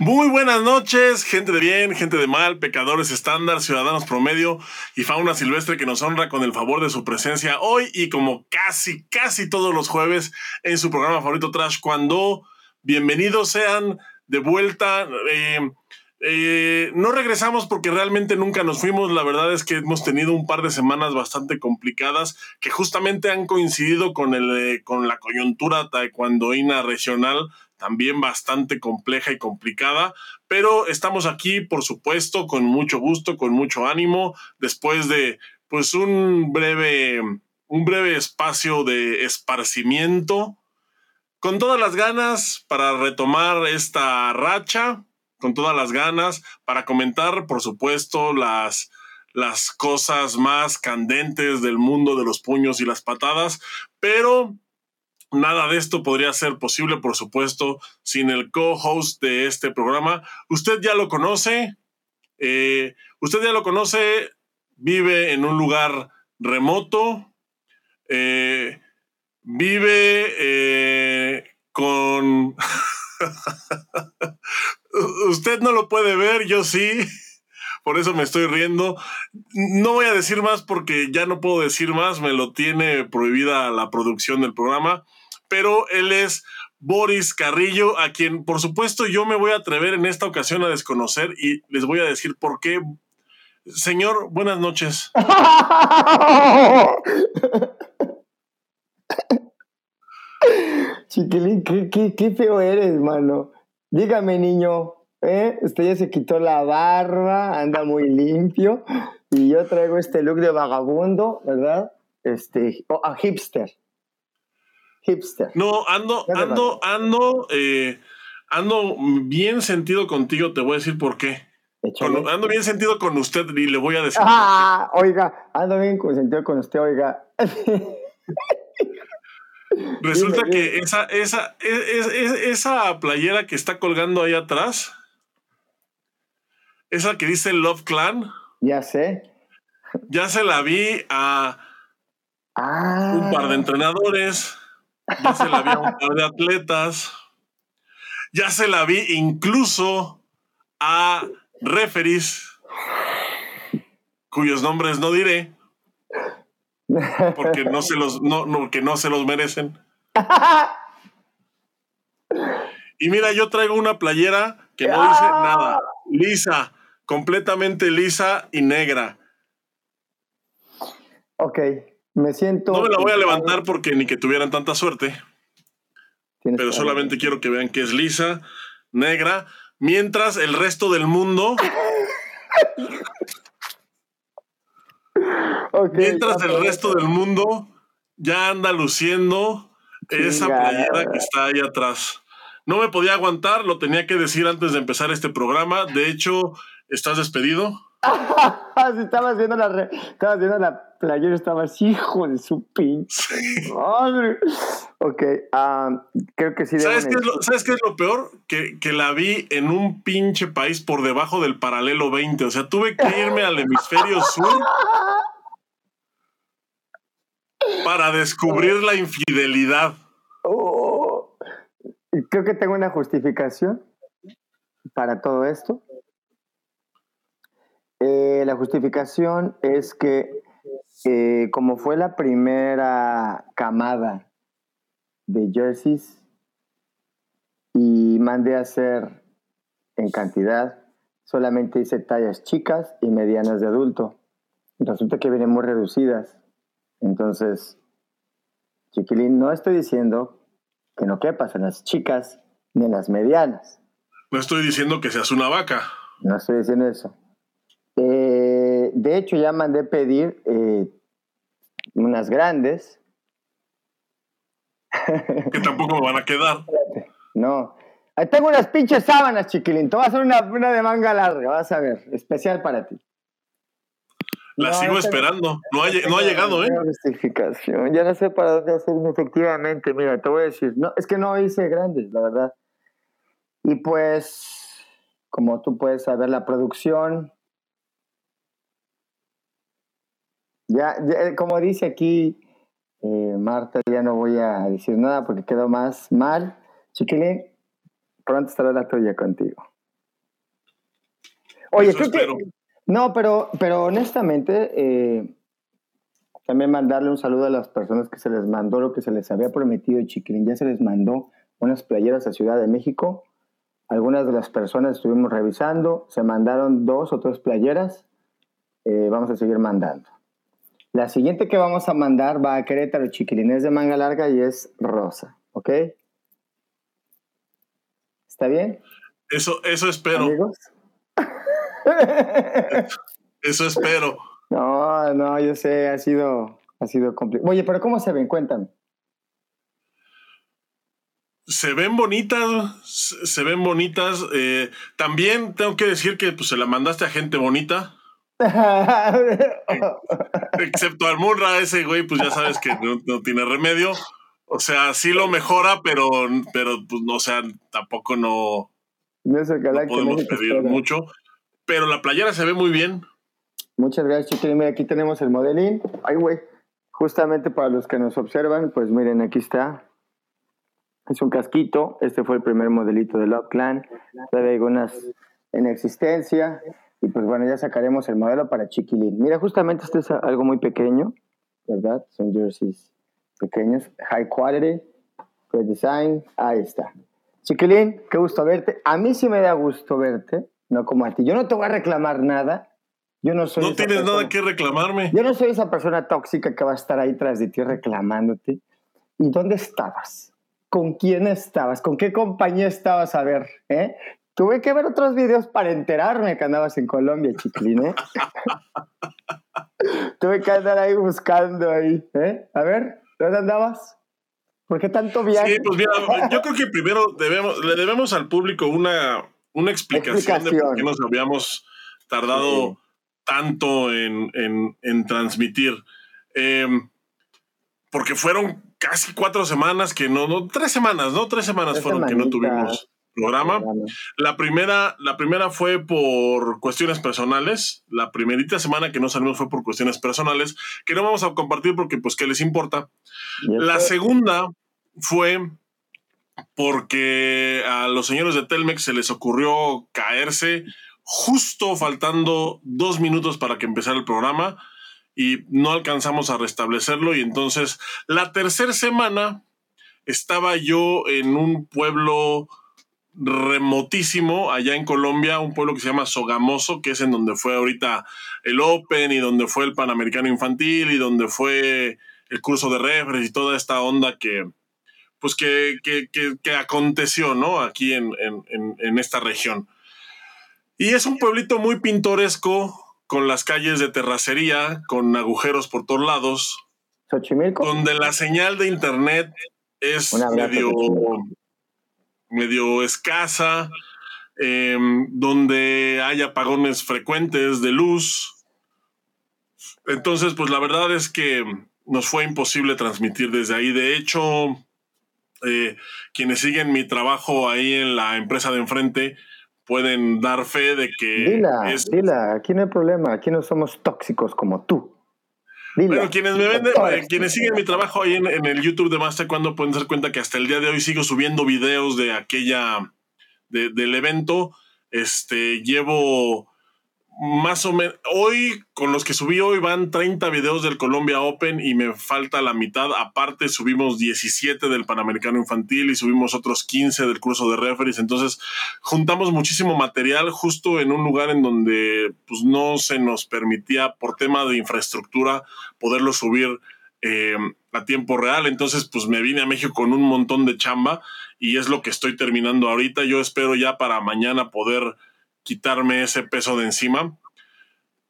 Muy buenas noches, gente de bien, gente de mal, pecadores estándar, ciudadanos promedio y fauna silvestre que nos honra con el favor de su presencia hoy y como casi, casi todos los jueves en su programa favorito Trash Cuando. Bienvenidos sean de vuelta. Eh, eh, no regresamos porque realmente nunca nos fuimos. La verdad es que hemos tenido un par de semanas bastante complicadas que justamente han coincidido con, el, eh, con la coyuntura taekwondoína regional también bastante compleja y complicada, pero estamos aquí, por supuesto, con mucho gusto, con mucho ánimo, después de pues un breve, un breve espacio de esparcimiento, con todas las ganas para retomar esta racha, con todas las ganas para comentar, por supuesto, las, las cosas más candentes del mundo de los puños y las patadas, pero Nada de esto podría ser posible, por supuesto, sin el co-host de este programa. Usted ya lo conoce, eh, usted ya lo conoce, vive en un lugar remoto, eh, vive eh, con... usted no lo puede ver, yo sí por eso me estoy riendo. No voy a decir más porque ya no puedo decir más, me lo tiene prohibida la producción del programa pero él es Boris Carrillo, a quien por supuesto yo me voy a atrever en esta ocasión a desconocer y les voy a decir por qué. Señor, buenas noches. Chiquilín, qué, feo eres, mano. Dígame, niño, ¿eh? Usted ya se quitó la barba, anda muy limpio y yo traigo este look de vagabundo, ¿verdad? Este, o a hipster hipster. No, ando, ando, ando, eh, ando bien sentido contigo, te voy a decir por qué. ando bien sentido con usted y le voy a decir. Ah, oiga, ando bien sentido con usted, oiga. Resulta que esa, esa, esa playera que está colgando ahí atrás, esa que dice Love Clan. Ya sé. Ya se la vi a un par de ah. entrenadores ya se la vi a un par de atletas, ya se la vi incluso a referees cuyos nombres no diré porque no se los no, no, no se los merecen. Y mira, yo traigo una playera que no dice nada, lisa, completamente lisa y negra. Ok. Me siento. No me la voy a levantar porque ni que tuvieran tanta suerte. Pero solamente quiero que vean que es lisa, negra, mientras el resto del mundo. mientras el resto del mundo ya anda luciendo esa playera que está ahí atrás. No me podía aguantar, lo tenía que decir antes de empezar este programa. De hecho, ¿estás despedido? si estabas viendo la, estabas viendo la playera, estabas hijo de su pinche madre. Ok, creo que sí. ¿Sabes qué, es lo, ¿Sabes qué, es lo, peor? Que, que, la vi en un pinche país por debajo del paralelo 20. O sea, tuve que irme al hemisferio sur para descubrir la infidelidad. Oh, creo que tengo una justificación para todo esto. Eh, la justificación es que eh, como fue la primera camada de jerseys y mandé a hacer en cantidad, solamente hice tallas chicas y medianas de adulto. Resulta que vienen muy reducidas. Entonces, chiquilín, no estoy diciendo que no quepas en las chicas ni en las medianas. No estoy diciendo que seas una vaca. No estoy diciendo eso. Eh, de hecho, ya mandé pedir eh, unas grandes. Que tampoco me van a quedar. No. Ahí tengo unas pinches sábanas, chiquilín. Te voy a hacer una, una de manga larga, vas a ver. Especial para ti. La sigo esperando. No ha, no ha llegado, ¿eh? Justificación. Ya no sé para dónde hacerme efectivamente. Mira, te voy a decir. No, es que no hice grandes, la verdad. Y pues, como tú puedes saber, la producción Ya, eh, como dice aquí eh, Marta, ya no voy a decir nada porque quedó más mal. Chiquilín, pronto estará la tuya contigo. Oye, creo que... No, pero, pero honestamente, eh, también mandarle un saludo a las personas que se les mandó lo que se les había prometido, Chiquilín. Ya se les mandó unas playeras a Ciudad de México. Algunas de las personas estuvimos revisando, se mandaron dos o tres playeras. Eh, vamos a seguir mandando. La siguiente que vamos a mandar va a Querétaro, Chiquilín. Es de manga larga y es rosa. ¿Ok? ¿Está bien? Eso, eso espero. ¿Amigos? eso espero. No, no, yo sé, ha sido, ha sido complicado. Oye, pero ¿cómo se ven? Cuéntame. Se ven bonitas, se ven bonitas. Eh, también tengo que decir que pues, se la mandaste a gente bonita. Excepto al Murra, ese güey, pues ya sabes que no, tiene remedio. O sea, sí lo mejora, pero, pero pues, o sea, tampoco no, no, podemos pedir mucho. Pero la playera se ve muy bien. Muchas gracias, Chiquilín. Mira, aquí tenemos el modelín. Ay, güey. Justamente para los que nos observan, pues miren, aquí está. Es un casquito. Este fue el primer modelito de Love Clan. Todavía hay algunas en existencia. Y pues bueno, ya sacaremos el modelo para Chiquilín. Mira, justamente este es algo muy pequeño, ¿verdad? Son jerseys pequeños. High quality, good design. Ahí está. Chiquilín, qué gusto verte. A mí sí me da gusto verte, no como a ti. Yo no te voy a reclamar nada yo no soy. No tienes nada que reclamarme. Yo no soy esa persona tóxica que va a estar ahí tras de ti reclamándote. ¿Y dónde estabas? ¿Con quién estabas? ¿Con qué compañía estabas? A ver, ¿eh? Tuve que ver otros videos para enterarme que andabas en Colombia, chiquilín, ¿eh? Tuve que andar ahí buscando ahí, ¿eh? A ver, ¿dónde andabas? ¿Por qué tanto viaje? Sí, pues mira, yo creo que primero debemos, le debemos al público una, una explicación, de por qué nos habíamos tardado tanto en, transmitir. Em, porque fueron casi cuatro semanas que no, no tres semanas, ¿no? Tres semanas fueron que no tuvimos programa. La primera, la primera fue por cuestiones personales. La primerita semana que no salimos fue por cuestiones personales, que no vamos a compartir porque, pues, ¿qué les importa? La segunda fue porque a los señores de Telmex se les ocurrió caerse justo faltando dos minutos para que empezara el programa y no alcanzamos a restablecerlo y entonces la tercera semana estaba yo en un pueblo remotísimo allá en Colombia, un pueblo que se llama Sogamoso, que es en donde fue ahorita el Open y donde fue el Panamericano Infantil y donde fue el curso de refres y toda esta onda que, pues que, que, aconteció, ¿no? Aquí en, en esta región. Y es un pueblito muy pintoresco, con las calles de terracería, con agujeros por todos lados. ¿Xochimilco? Donde la señal de internet es medio, medio escasa, em, donde hay apagones frecuentes de luz. Entonces, pues la verdad es que nos fue imposible transmitir desde ahí. De hecho, eh, quienes siguen mi trabajo ahí en la empresa de enfrente, pueden dar fe de que. Dila, dila, aquí no hay problema, aquí no somos tóxicos como tú. Bueno, quienes me ven, eh, quienes siguen mi trabajo ahí en, el YouTube de Master cuando pueden dar cuenta que hasta el día de hoy sigo subiendo videos de aquella, del evento. Este, llevo más o menos, hoy con los que subí hoy van 30 videos del Colombia Open y me falta la mitad. Aparte subimos 17 del Panamericano Infantil y subimos otros 15 del curso de referees. Entonces juntamos muchísimo material justo en un lugar en donde pues no se nos permitía por tema de infraestructura poderlo subir eh, a tiempo real. Entonces pues me vine a México con un montón de chamba y es lo que estoy terminando ahorita. Yo espero ya para mañana poder quitarme ese peso de encima.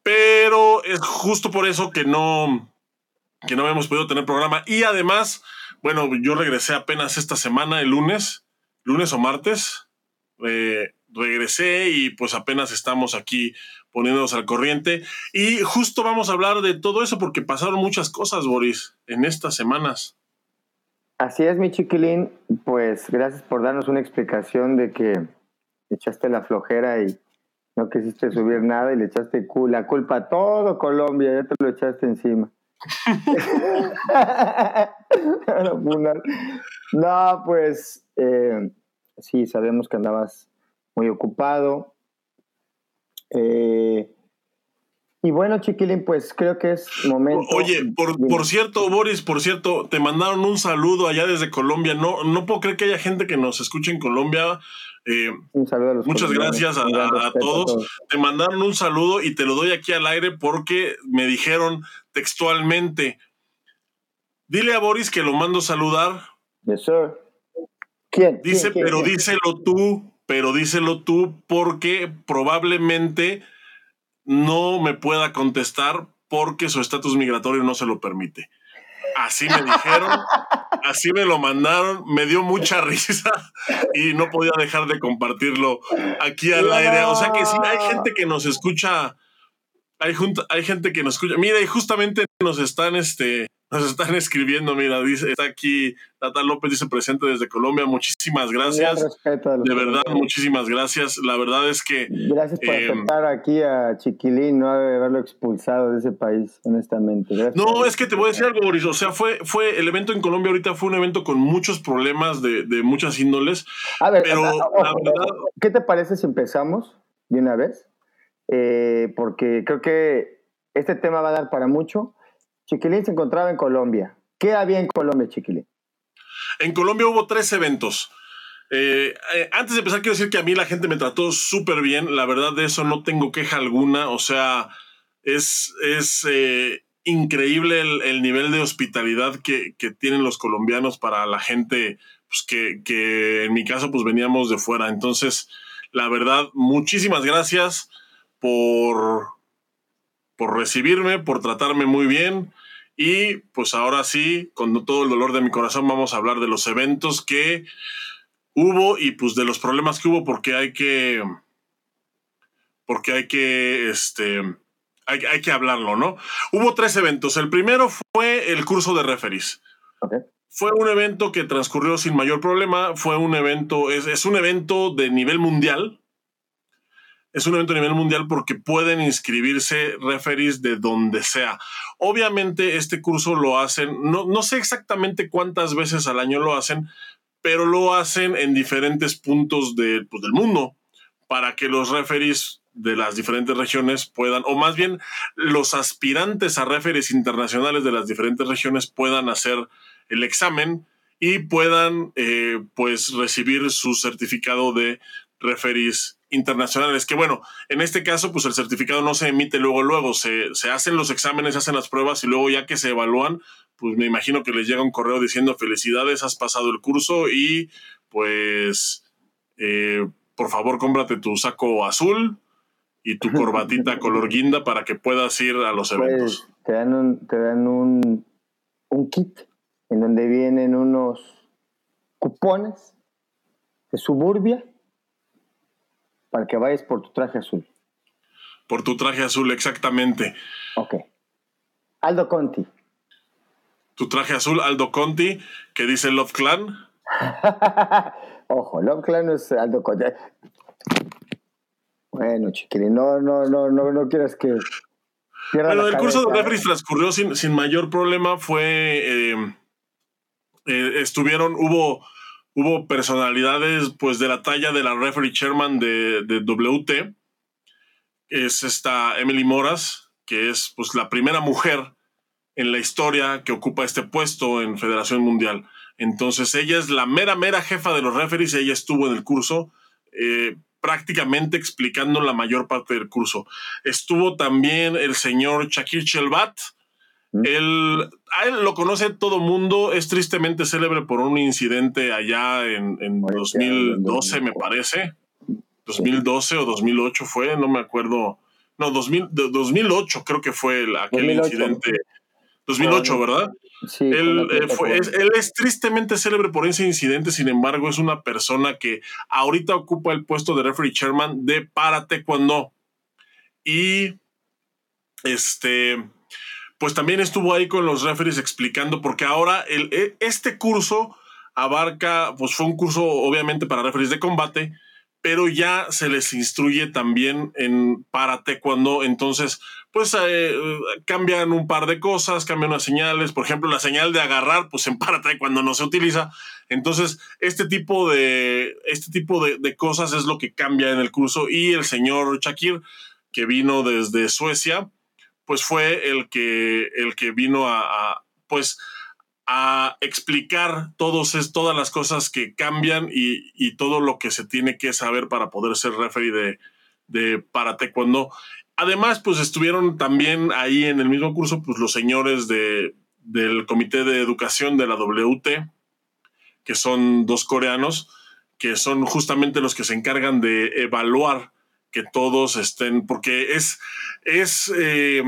Pero es justo por eso que no, que no hemos podido tener programa. Y además, bueno, yo regresé apenas esta semana, el lunes, lunes o martes. Eh, regresé y pues apenas estamos aquí poniéndonos al corriente. Y justo vamos a hablar de todo eso porque pasaron muchas cosas, Boris, en estas semanas. Así es, mi chiquilín. Pues gracias por darnos una explicación de que echaste la flojera y no quisiste subir nada y le echaste la culpa a todo Colombia, ya te lo echaste encima. no, pues eh, sí, sabemos que andabas muy ocupado. Eh, y bueno, Chiquilín, pues creo que es momento. Oye, por, por, cierto, Boris, por cierto, te mandaron un saludo allá desde Colombia. No, no puedo creer que haya gente que nos escuche en Colombia. Eh, un saludo a los Muchas gracias a, a, todos. Te mandaron un saludo y te lo doy aquí al aire porque me dijeron textualmente: Dile a Boris que lo mando saludar. Yes, sir. ¿Quién? Dice, pero díselo tú, pero díselo tú porque probablemente no me pueda contestar porque su estatus migratorio no se lo permite. Así me dijeron, así me lo mandaron, me dio mucha risa y no podía dejar de compartirlo aquí al aire. O sea que sí, hay gente que nos escucha, hay, hay gente que nos escucha. Mira, y justamente nos están este, nos están escribiendo, mira, dice, está aquí Natal López, dice presente desde Colombia, muchísimas gracias. De verdad, muchísimas gracias. La verdad es que... Gracias por eh, aceptar aquí a Chiquilín, no haberlo expulsado de ese país, honestamente. no, es que te voy a decir algo, Boris, o sea, fue, fue el evento en Colombia ahorita fue un evento con muchos problemas de, muchas índoles. A ver, pero la verdad... ¿Qué te parece si empezamos de una vez? Eh, porque creo que este tema va a dar para mucho Chiquilín se encontraba en Colombia. ¿Qué había en Colombia, Chiquilín? En Colombia hubo tres eventos. Eh, eh, antes de empezar, quiero decir que a mí la gente me trató súper bien. La verdad, de eso no tengo queja alguna. O sea, es, es eh, increíble el, nivel de hospitalidad que, tienen los colombianos para la gente pues, que, que, en mi caso, pues veníamos de fuera. Entonces, la verdad, muchísimas gracias por, por recibirme, por tratarme muy bien. Y pues ahora sí, con todo el dolor de mi corazón, vamos a hablar de los eventos que hubo y pues de los problemas que hubo porque hay que, porque hay que, este, hay, que hablarlo, ¿no? Hubo tres eventos. El primero fue el curso de referees. Fue un evento que transcurrió sin mayor problema. Fue un evento, es, es un evento de nivel mundial es un evento a nivel mundial porque pueden inscribirse referees de donde sea. Obviamente este curso lo hacen, no, no sé exactamente cuántas veces al año lo hacen, pero lo hacen en diferentes puntos de, pues, del mundo para que los referees de las diferentes regiones puedan, o más bien los aspirantes a referees internacionales de las diferentes regiones puedan hacer el examen y puedan eh, pues recibir su certificado de referees internacionales, que bueno, en este caso, pues el certificado no se emite luego, luego, se, hacen los exámenes, se hacen las pruebas y luego ya que se evalúan, pues me imagino que les llega un correo diciendo felicidades, has pasado el curso y pues eh, por favor cómprate tu saco azul y tu corbatita color guinda para que puedas ir a los pues, eventos. te dan, un, te dan un, un kit en donde vienen unos cupones de suburbia para que vayas por tu traje azul. Por tu traje azul, exactamente. Ok. Aldo Conti. Tu traje azul, Aldo Conti, que dice Love Clan. Ojo, Love Clan no es Aldo Conti. Bueno, chiquilín, no, no, no, no, no quieras que. Bueno, el curso de referees transcurrió sin, sin mayor problema. Fue. Eh, eh, estuvieron, hubo hubo personalidades pues de la talla de la referee chairman de, WT, es esta Emily Moras, que es pues la primera mujer en la historia que ocupa este puesto en Federación Mundial. Entonces ella es la mera, mera jefa de los referees, ella estuvo en el curso eh, prácticamente explicando la mayor parte del curso. Estuvo también el señor Shakir Chelbat, él, a él lo conoce todo mundo, es tristemente célebre por un incidente allá en, en 2012, me parece. 2012 o 2008 fue, no me acuerdo. No, 2000, 2008 creo que fue aquel incidente. 2008, ¿verdad? Sí, él, eh, fue, es, él es tristemente célebre por ese incidente, sin embargo, es una persona que ahorita ocupa el puesto de referee chairman de para taekwondo. Y este pues también estuvo ahí con los referees explicando, porque ahora e, este curso abarca, pues fue un curso obviamente para referees de combate, pero ya se les instruye también en para taekwondo, entonces pues eh, cambian un par de cosas, cambian unas señales, por ejemplo la señal de agarrar, pues en para taekwondo no se utiliza, entonces este tipo de este tipo de cosas es lo que cambia en el curso. Y el señor Shakir que vino desde Suecia, pues fue el que, el que vino a, pues, a explicar todos todas las cosas que cambian y, todo lo que se tiene que saber para poder ser referee de, de para taekwondo. Además, pues estuvieron también ahí en el mismo curso, pues los señores de, del Comité de Educación de la WT, que son dos coreanos, que son justamente los que se encargan de evaluar que todos estén, porque es, es eh,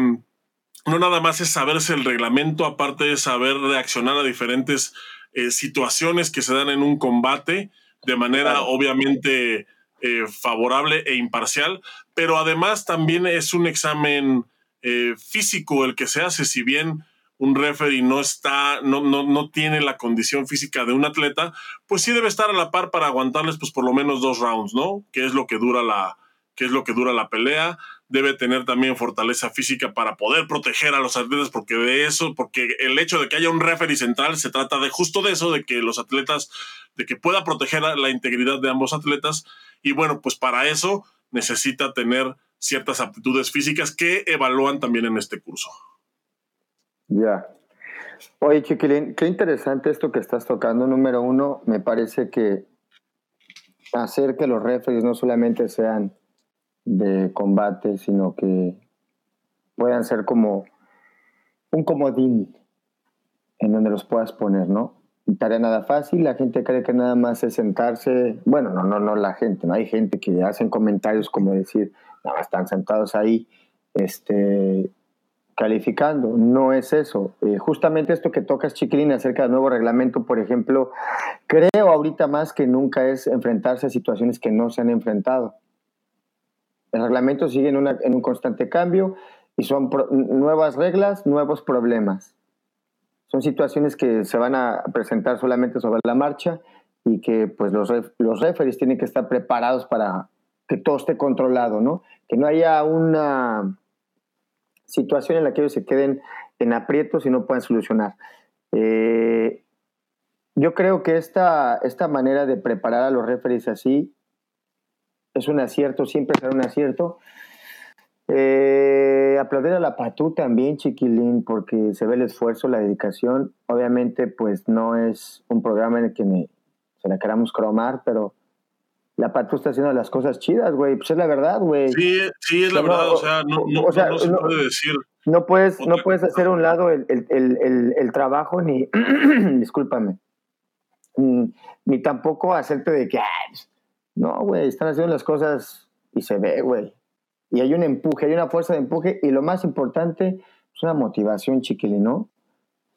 no nada más es saberse el reglamento, aparte de saber reaccionar a diferentes eh, situaciones que se dan en un combate de manera obviamente eh, favorable e imparcial, pero además también es un examen físico el que se hace, si bien un referee no está, no, no, no tiene la condición física de un atleta, pues sí debe estar a la par para aguantarles pues por lo menos dos rounds, ¿no? Que es lo que dura la, que es lo que dura la pelea. Debe tener también fortaleza física para poder proteger a los atletas, porque de eso, porque el hecho de que haya un referee central se trata de justo de eso, de que los atletas, de que pueda proteger la integridad de ambos atletas. Y bueno, pues para eso necesita tener ciertas aptitudes físicas que evalúan también en este curso. Ya. Oye, Chiquilín, qué interesante esto que estás tocando. Número uno, me parece que hacer que los referees no solamente sean de combate, sino que puedan ser como un comodín en donde los puedas poner, ¿no? Tarea nada fácil, la gente cree que nada más es sentarse, bueno, no, no, no la gente, no hay gente que hacen comentarios como decir, no, están sentados ahí, este, calificando. No es eso. Eh, justamente esto que tocas, Chiquilín, acerca del nuevo reglamento, por ejemplo, creo ahorita más que nunca es enfrentarse a situaciones que no se han enfrentado. El reglamento sigue en, un constante cambio y son nuevas reglas, nuevos problemas. Son situaciones que se van a presentar solamente sobre la marcha y que pues los, los referees tienen que estar preparados para que todo esté controlado, ¿no? Que no haya una situación en la que ellos se queden en aprietos y no puedan solucionar. Eh, yo creo que esta, esta manera de preparar a los referees así es un acierto, siempre será un acierto. Eh, aplaudir a la Patú también, chiquilín, porque se ve el esfuerzo, la dedicación. Obviamente, pues no es un programa en el que se la queramos cromar, pero la Patu está haciendo las cosas chidas, güey. Pues es la verdad, güey. Sí, sí, es la verdad. O sea, no, no, se puede decir. No puedes, no puedes hacer a un lado el, el, el, trabajo ni, discúlpame, ni, tampoco hacerte de que, no, güey, están haciendo las cosas y se ve, güey. Y hay un empuje, hay una fuerza de empuje y lo más importante es una motivación, chiquili, ¿no? O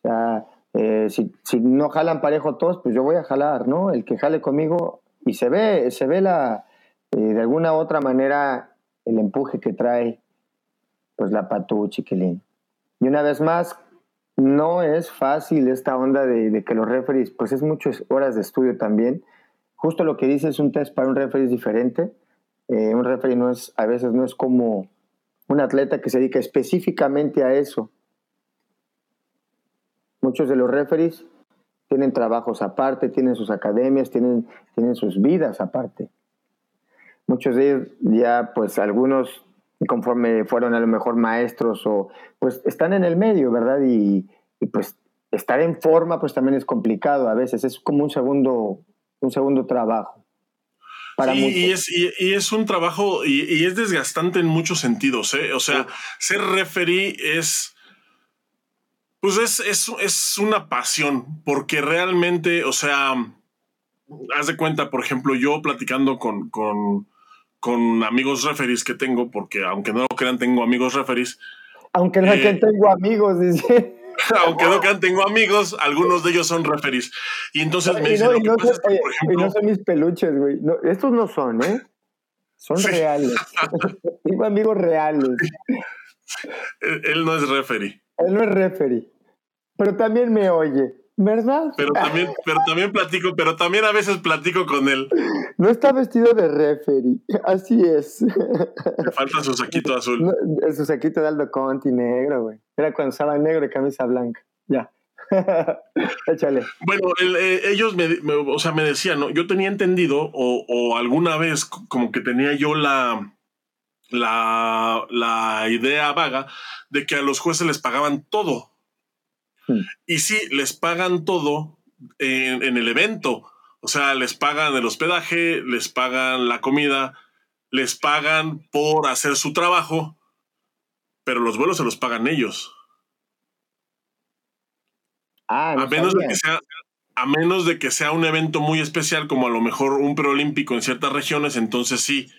sea, eh, si, no jalan parejo todos, pues yo voy a jalar, ¿no? El que jale conmigo, y se ve, se ve la, eh, de alguna u otra manera el empuje que trae pues la Patú Chiquilín. Y una vez más, no es fácil esta onda de, que los referees, pues es muchas horas de estudio también. Justo lo que dice es un test para un referee es diferente. Eh, un referee no es, a veces no es como un atleta que se dedica específicamente a eso. Muchos de los referees tienen trabajos aparte, tienen sus academias, tienen, tienen sus vidas aparte. Muchos de ellos ya, pues algunos conforme fueron a lo mejor maestros o pues están en el medio, ¿verdad? Y, pues estar en forma pues también es complicado a veces, es como un segundo, un segundo trabajo. Para sí, y es, y, es, un trabajo y, es desgastante en muchos sentidos, ¿eh? O sea, ser referee es pues es, es, una pasión, porque realmente, o sea, haz de cuenta, por ejemplo, yo platicando con, con, amigos referees que tengo, porque aunque no lo crean, tengo amigos referees. Aunque no crean, eh, tengo amigos, dice. aunque no crean, tengo amigos, algunos de ellos son referees. Y entonces me dicen, y no, son mis peluches, güey. estos no son, ¿eh? Son reales. tengo amigos reales. él no es referee. Él no es referee pero también me oye, ¿verdad? Pero también, pero también platico, pero también a veces platico con él. No está vestido de referee, así es. Me falta su saquito azul. su saquito de Aldo Conti negro, güey. Era cuando estaba negro y camisa blanca. Ya. Échale. Bueno, eh, ellos me, o sea, me decían, ¿no? yo tenía entendido, o, o alguna vez como que tenía yo la, la, la idea vaga de que a los jueces les pagaban todo. Hmm. Y sí, les pagan todo en, en el evento. O sea, les pagan el hospedaje, les pagan la comida, les pagan por hacer su trabajo, pero los vuelos se los pagan ellos. Ah, no A menos, de que sea, a menos de que sea un evento muy especial, como a lo mejor un preolímpico en ciertas regiones, entonces sí,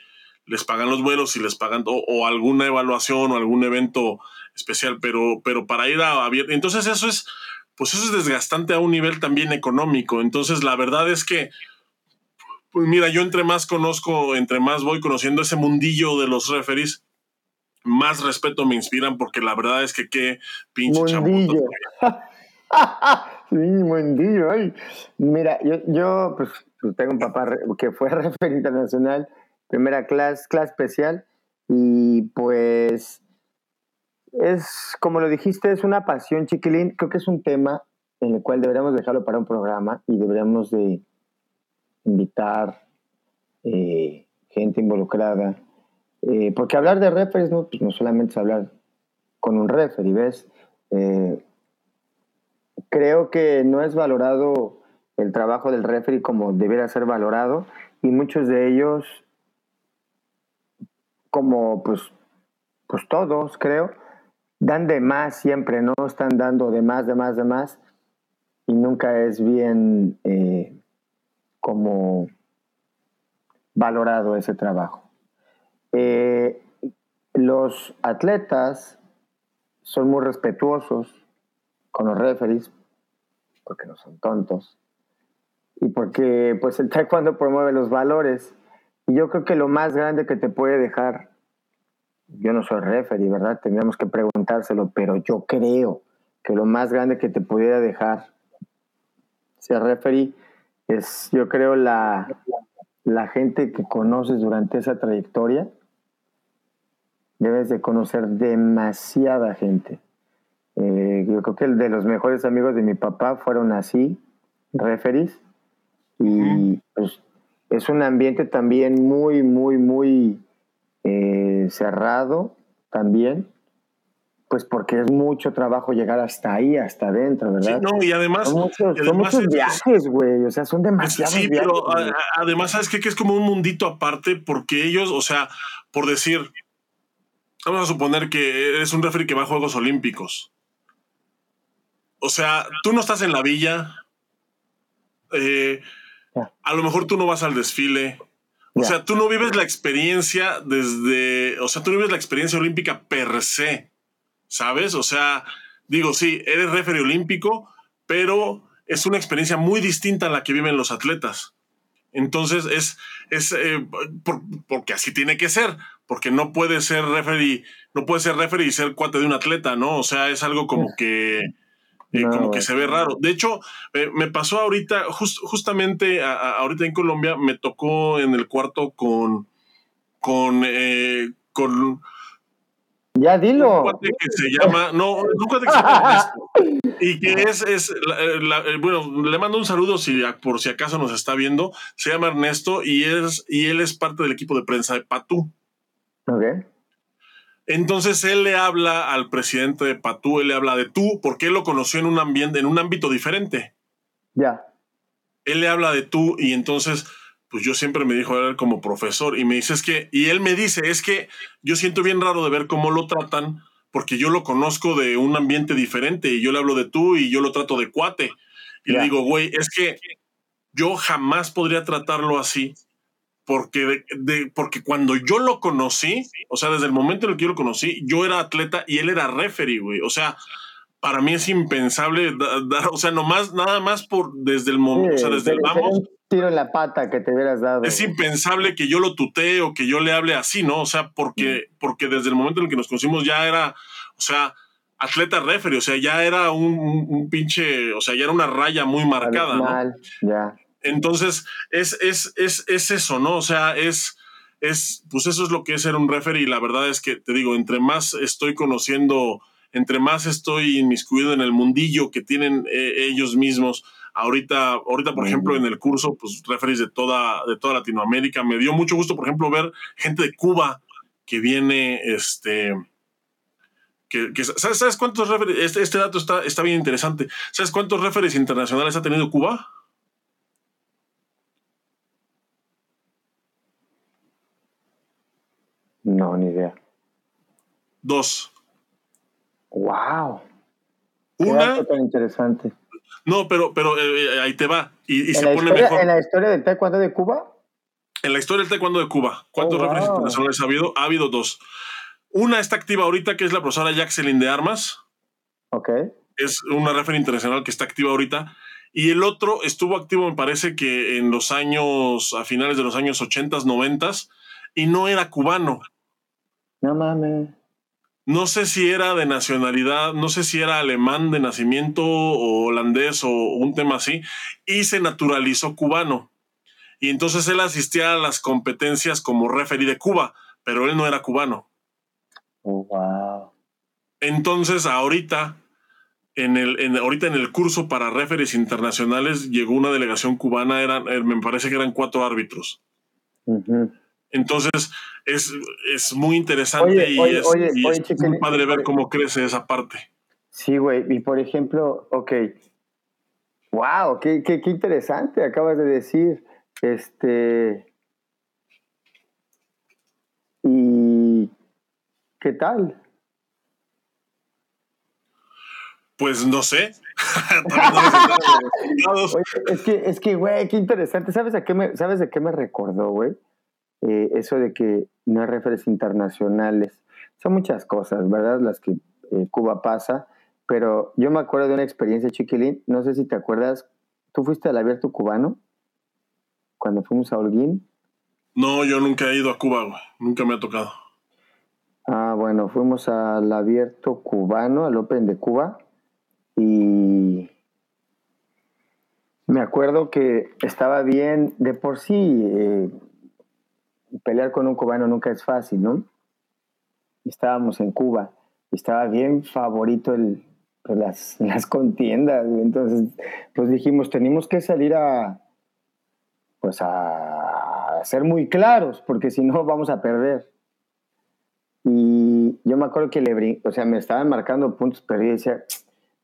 les pagan los vuelos y les pagan, o, o alguna evaluación o algún evento especial, pero, pero para ir a abierto. Entonces eso es, pues eso es desgastante a un nivel también económico. Entonces la verdad es que, pues mira, yo entre más conozco, entre más voy conociendo ese mundillo de los referees, más respeto me inspiran porque la verdad es que qué pinche Mundillo. sí, mundillo. ay. Mira, yo, yo pues, tengo un papá que fue referee internacional, primera clase, clase especial, y pues es, como lo dijiste, es una pasión, chiquilín. Creo que es un tema en el cual deberíamos dejarlo para un programa y deberíamos de invitar eh, gente involucrada. Eh, porque hablar de referees no, pues no solamente es hablar con un referee, ¿ves? Eh, creo que no es valorado el trabajo del referee como debiera ser valorado y muchos de ellos, como pues, pues todos creo, dan de más siempre, ¿no? Están dando de más, de más, de más y nunca es bien eh, como valorado ese trabajo. Eh, los atletas son muy respetuosos con los referees porque no son tontos y porque pues el taekwondo promueve los valores y yo creo que lo más grande que te puede dejar yo no soy referee, ¿verdad? Tendríamos que preguntárselo, pero yo creo que lo más grande que te pudiera dejar ser referee es, yo creo, la, la gente que conoces durante esa trayectoria. Debes de conocer demasiada gente. Eh, yo creo que el de los mejores amigos de mi papá fueron así, referees. Y pues, es un ambiente también muy, muy, muy eh, cerrado también, pues porque es mucho trabajo llegar hasta ahí, hasta adentro, Sí, ¿verdad? no, y además, son muchos, son es- viajes, güey, o sea, son es- demasiados sí, viajes. pero a- además, ¿sabes qué? Que es como un mundito aparte, porque ellos, o sea, por decir, vamos a suponer que eres un referee que va a Juegos Olímpicos. O sea, tú no estás en la villa, eh. A lo mejor tú no vas al desfile. O Ya. sea, tú no vives la experiencia desde, o sea, tú no vives la experiencia olímpica per se, ¿sabes? O sea, digo, sí, eres referee olímpico, pero es una experiencia muy distinta a la que viven los atletas. Entonces es, es eh, por- porque así tiene que ser, porque no puede ser referee, no puede ser referee y ser cuate de un atleta, ¿no? O sea, es algo como que, eh, No, como que se ve raro. De hecho, eh, me pasó ahorita, jus- justamente a- a- ahorita en Colombia, me tocó en el cuarto con, con, eh, con Ya un dilo. cuate que se llama, no, un cuate que se llama Ernesto. Y que es, es la- la- eh, bueno, le mando un saludo si, por si acaso nos está viendo. Se llama Ernesto y, es, y él es parte del equipo de prensa de Patú. Ok. Entonces él le habla al presidente de Patú, él le habla de tú, porque él lo conoció en un ambiente, en un ámbito diferente. Ya. Él le habla de tú y entonces, pues yo siempre me dijo él como profesor y me dice es que, y él me dice, es que yo siento bien raro de ver cómo lo tratan, porque yo lo conozco de un ambiente diferente y yo le hablo de tú y yo lo trato de cuate. Y le digo, güey, es que yo jamás podría tratarlo así. Porque, de- de- porque cuando yo lo conocí, o sea, desde el momento en el que yo lo conocí, yo era atleta y él era referee, güey. O sea, para mí es impensable da- dar, o sea, nomás, nada más por desde el momento, o sea, desde el vamos, un tiro en la pata que te hubieras dado. es impensable que yo lo tutee o que yo le hable así, ¿no? O sea, porque, porque desde el momento en el que nos conocimos ya era, o sea, atleta referee, o sea, ya era un, un- un pinche, o sea, ya era una raya muy marcada, ¿no? Mal, ya. Entonces, es, es, es, es eso, ¿no? O sea, es, es, pues eso es lo que es ser un referee y la verdad es que, te digo, entre más estoy conociendo, entre más estoy inmiscuido en el mundillo que tienen eh, ellos mismos, ahorita, ahorita, por ejemplo, en el curso, pues referees de toda, de toda Latinoamérica, me dio mucho gusto, por ejemplo, ver gente de Cuba que viene, este, que, ¿sabes, cuántos referees? Este, este, dato está, está bien interesante. ¿Sabes cuántos referees internacionales ha tenido Cuba? No, ni idea. Dos. Wow. Una. Tan interesante. No, pero, pero eh, eh, ahí te va. Y, se pone mejor. ¿En la historia del taekwondo de Cuba? En la historia del taekwondo de Cuba. ¿Cuántos oh, internacionales ha habido? Ha habido dos. Una está activa ahorita, que es la profesora Jacqueline de Armas. Ok. Es una referee internacional que está activa ahorita. Y el otro estuvo activo, me parece que en los años, a finales de los años 80, 90, y no era cubano. No mames. No sé si era de nacionalidad, no sé si era alemán de nacimiento o holandés o un tema así, y se naturalizó cubano. Y entonces él asistía a las competencias como referee de Cuba, pero él no era cubano. Oh, wow. Entonces, ahorita, en el, en, ahorita en el curso para referees internacionales, llegó una delegación cubana, eran, eh, me parece que eran cuatro árbitros. Entonces, es, es muy interesante y, es, muy padre ver cómo crece esa parte. Sí, güey. Y por ejemplo, ok. Wow, qué, qué, qué interesante acabas de decir. Este. ¿Y qué tal? Pues no sé. es que, es que, güey, qué interesante. ¿Sabes, a qué me, ¿Sabes de qué me recordó, güey? Eh, eso de que no hay referees internacionales. Son muchas cosas, ¿verdad? Las que eh, Cuba pasa. Pero yo me acuerdo de una experiencia, Chiquilín. No sé si te acuerdas. ¿Tú fuiste al abierto cubano? Cuando fuimos a Holguín. No, yo nunca he ido a Cuba, güey. Nunca me ha tocado. Ah, bueno, fuimos al abierto cubano, al Open de Cuba. Y me acuerdo que estaba bien, de por sí, eh, pelear con un cubano nunca es fácil, ¿no? Estábamos en Cuba, estaba bien favorito el, pues, las, las contiendas, entonces pues dijimos, tenemos que salir a, pues a, ser muy claros, porque si no vamos a perder. Y yo me acuerdo que le o sea, me estaban marcando puntos, pero yo decía,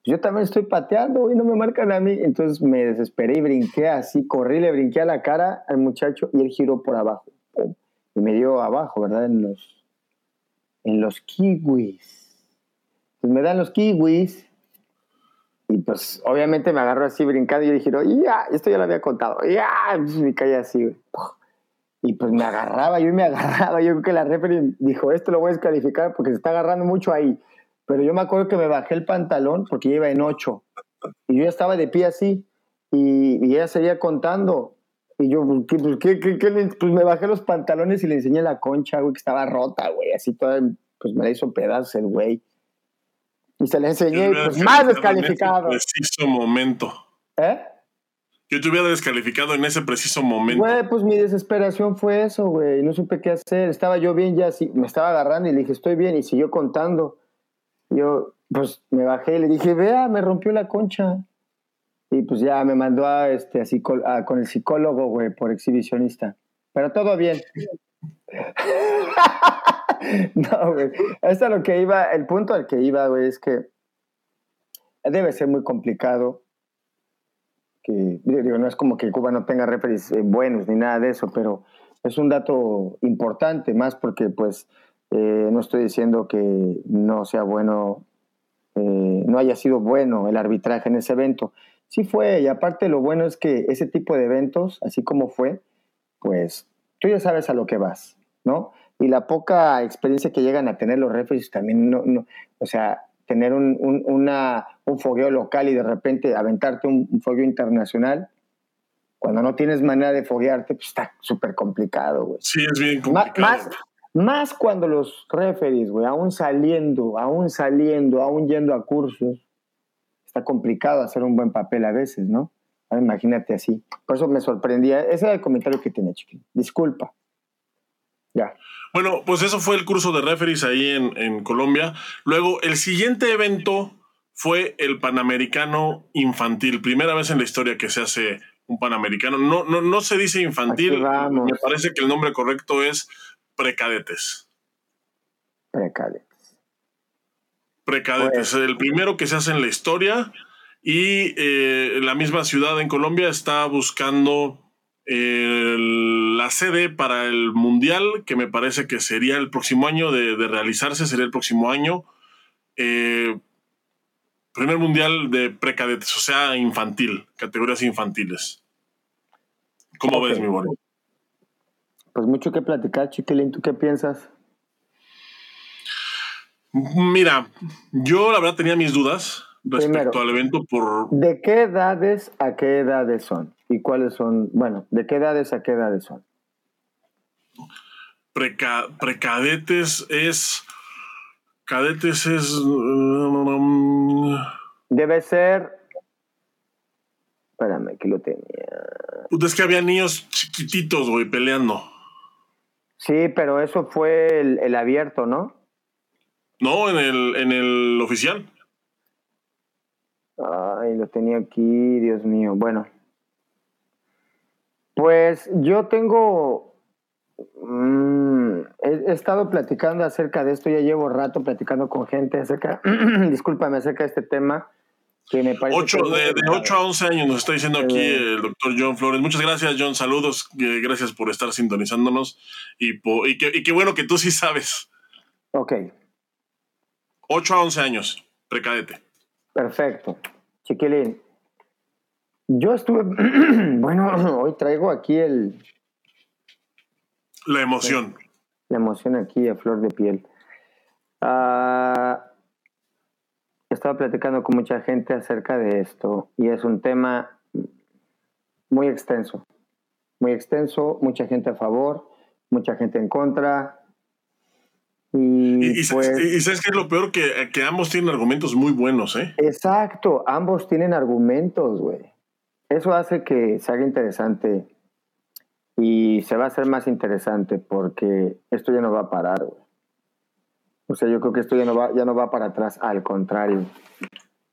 yo también estoy pateando y no me marcan a mí. Entonces me desesperé y brinqué así, corrí, le brinqué a la cara al muchacho y él giró por abajo y me dio abajo, ¿verdad? En los, en los kiwis. Pues me dan los kiwis y pues obviamente me agarró así brincando y yo dije, ya, esto ya lo había contado, ya, pues, me caí así, Y pues me agarraba, yo me agarraba, yo creo que la referee dijo, esto lo voy a descalificar porque se está agarrando mucho ahí. Pero yo me acuerdo que me bajé el pantalón porque iba en ocho. Y yo ya estaba de pie así. Y, y ella seguía contando. Y yo, pues, pues, ¿qué, qué, qué, pues me bajé los pantalones y le enseñé la concha, güey, que estaba rota, güey. Así toda, pues me la hizo pedazos el güey. Y se le enseñé, pues más descalificado. En ese preciso momento. ¿Eh? Yo te hubiera descalificado en ese preciso momento. Güey, pues mi desesperación fue eso, güey. No supe qué hacer. Estaba yo bien ya, así, me estaba agarrando y le dije, estoy bien. Y siguió contando. Yo, pues me bajé y le dije, vea, me rompió la concha. Y pues ya me mandó a, este, así, con el psicólogo, güey, por exhibicionista. Pero todo bien. no, güey. Es lo que iba, el punto al que iba, güey, es que debe ser muy complicado. Que, digo, no es como que Cuba no tenga referees eh, buenos ni nada de eso, pero es un dato importante, más porque, pues, eh, no estoy diciendo que no sea bueno, eh, no haya sido bueno el arbitraje en ese evento, Sí fue, y aparte lo bueno es que ese tipo de eventos, así como fue, pues tú ya sabes a lo que vas, ¿no? Y la poca experiencia que llegan a tener los referees también, no, no, o sea, tener un, un, una, un fogueo local y de repente aventarte un, fogueo internacional, cuando no tienes manera de foguearte, pues está súper complicado, güey. Sí, es bien complicado. Más, más cuando los referees, güey, aún saliendo, aún saliendo, aún yendo a cursos, está complicado hacer un buen papel a veces, ¿no? imagínate así. Por eso me sorprendía. Ese era el comentario que tenía, chiquín. Disculpa. Ya. Bueno, pues eso fue el curso de referees ahí en, en Colombia. Luego, el siguiente evento fue el Panamericano Infantil. Primera vez en la historia que se hace un Panamericano. No, no, no se dice infantil. Me parece que el nombre correcto es precadetes. Precadetes. Precadetes, el primero que se hace en la historia y eh, la misma ciudad en Colombia está buscando eh, la sede para el Mundial, que me parece que sería el próximo año de, realizarse, sería el próximo año. Eh, primer Mundial de precadetes, o sea, infantil, categorías infantiles. ¿Cómo ves, mi bueno? Pues mucho que platicar, Chiquilín, ¿tú qué piensas? Mira, yo la verdad tenía mis dudas respecto al evento por... ¿De qué edades a qué edades son? ¿Y cuáles son? Bueno, ¿de qué edades a qué edades son? precadetes es... Cadetes es... Debe ser... Espérame, que lo tenía. Es que había niños chiquititos, güey, peleando. Sí, pero eso fue el, el abierto, ¿no? No, en el, en el oficial. Ay, lo tenía aquí, Dios mío. Bueno. Pues yo tengo... Mm, he, estado platicando acerca de esto, ya llevo rato platicando con gente acerca, discúlpame, acerca de este tema. Que me parece Ocho, de, de, 8 a 11 años nos está diciendo aquí eh, el doctor John Flores. Muchas gracias, John. Saludos. gracias por estar sintonizándonos. Y, y, y qué bueno que tú sí sabes. Ok. 8 a 11 años, precadete. Perfecto. Chiquilín, yo estuve, bueno, hoy traigo aquí el... La emoción. La emoción aquí a flor de piel. Ah, estaba platicando con mucha gente acerca de esto y es un tema muy extenso, muy extenso, mucha gente a favor, mucha gente en contra, y, pues sabes que es lo peor que, que, ambos tienen argumentos muy buenos, ¿eh? Exacto, ambos tienen argumentos, güey. Eso hace que se haga interesante y se va a hacer más interesante porque esto ya no va a parar, güey. O sea, yo creo que esto ya no va, ya no va para atrás, al contrario.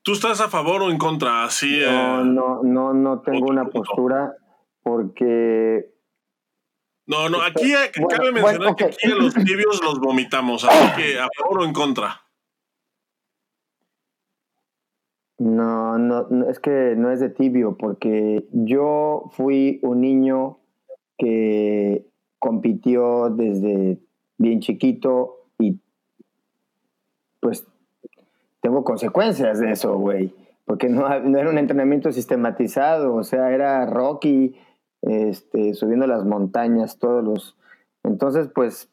¿Tú estás a favor o en contra? Así, no, eh, no, no, no tengo una postura porque no, no, aquí cabe mencionar que aquí a los tibios los vomitamos, así que a favor o en contra. No, no, es que no es de tibio, porque yo fui un niño que compitió desde bien chiquito y pues tengo consecuencias de eso, güey, porque no, no era un entrenamiento sistematizado, o sea, era Rocky este, subiendo las montañas, todos los... Entonces, pues,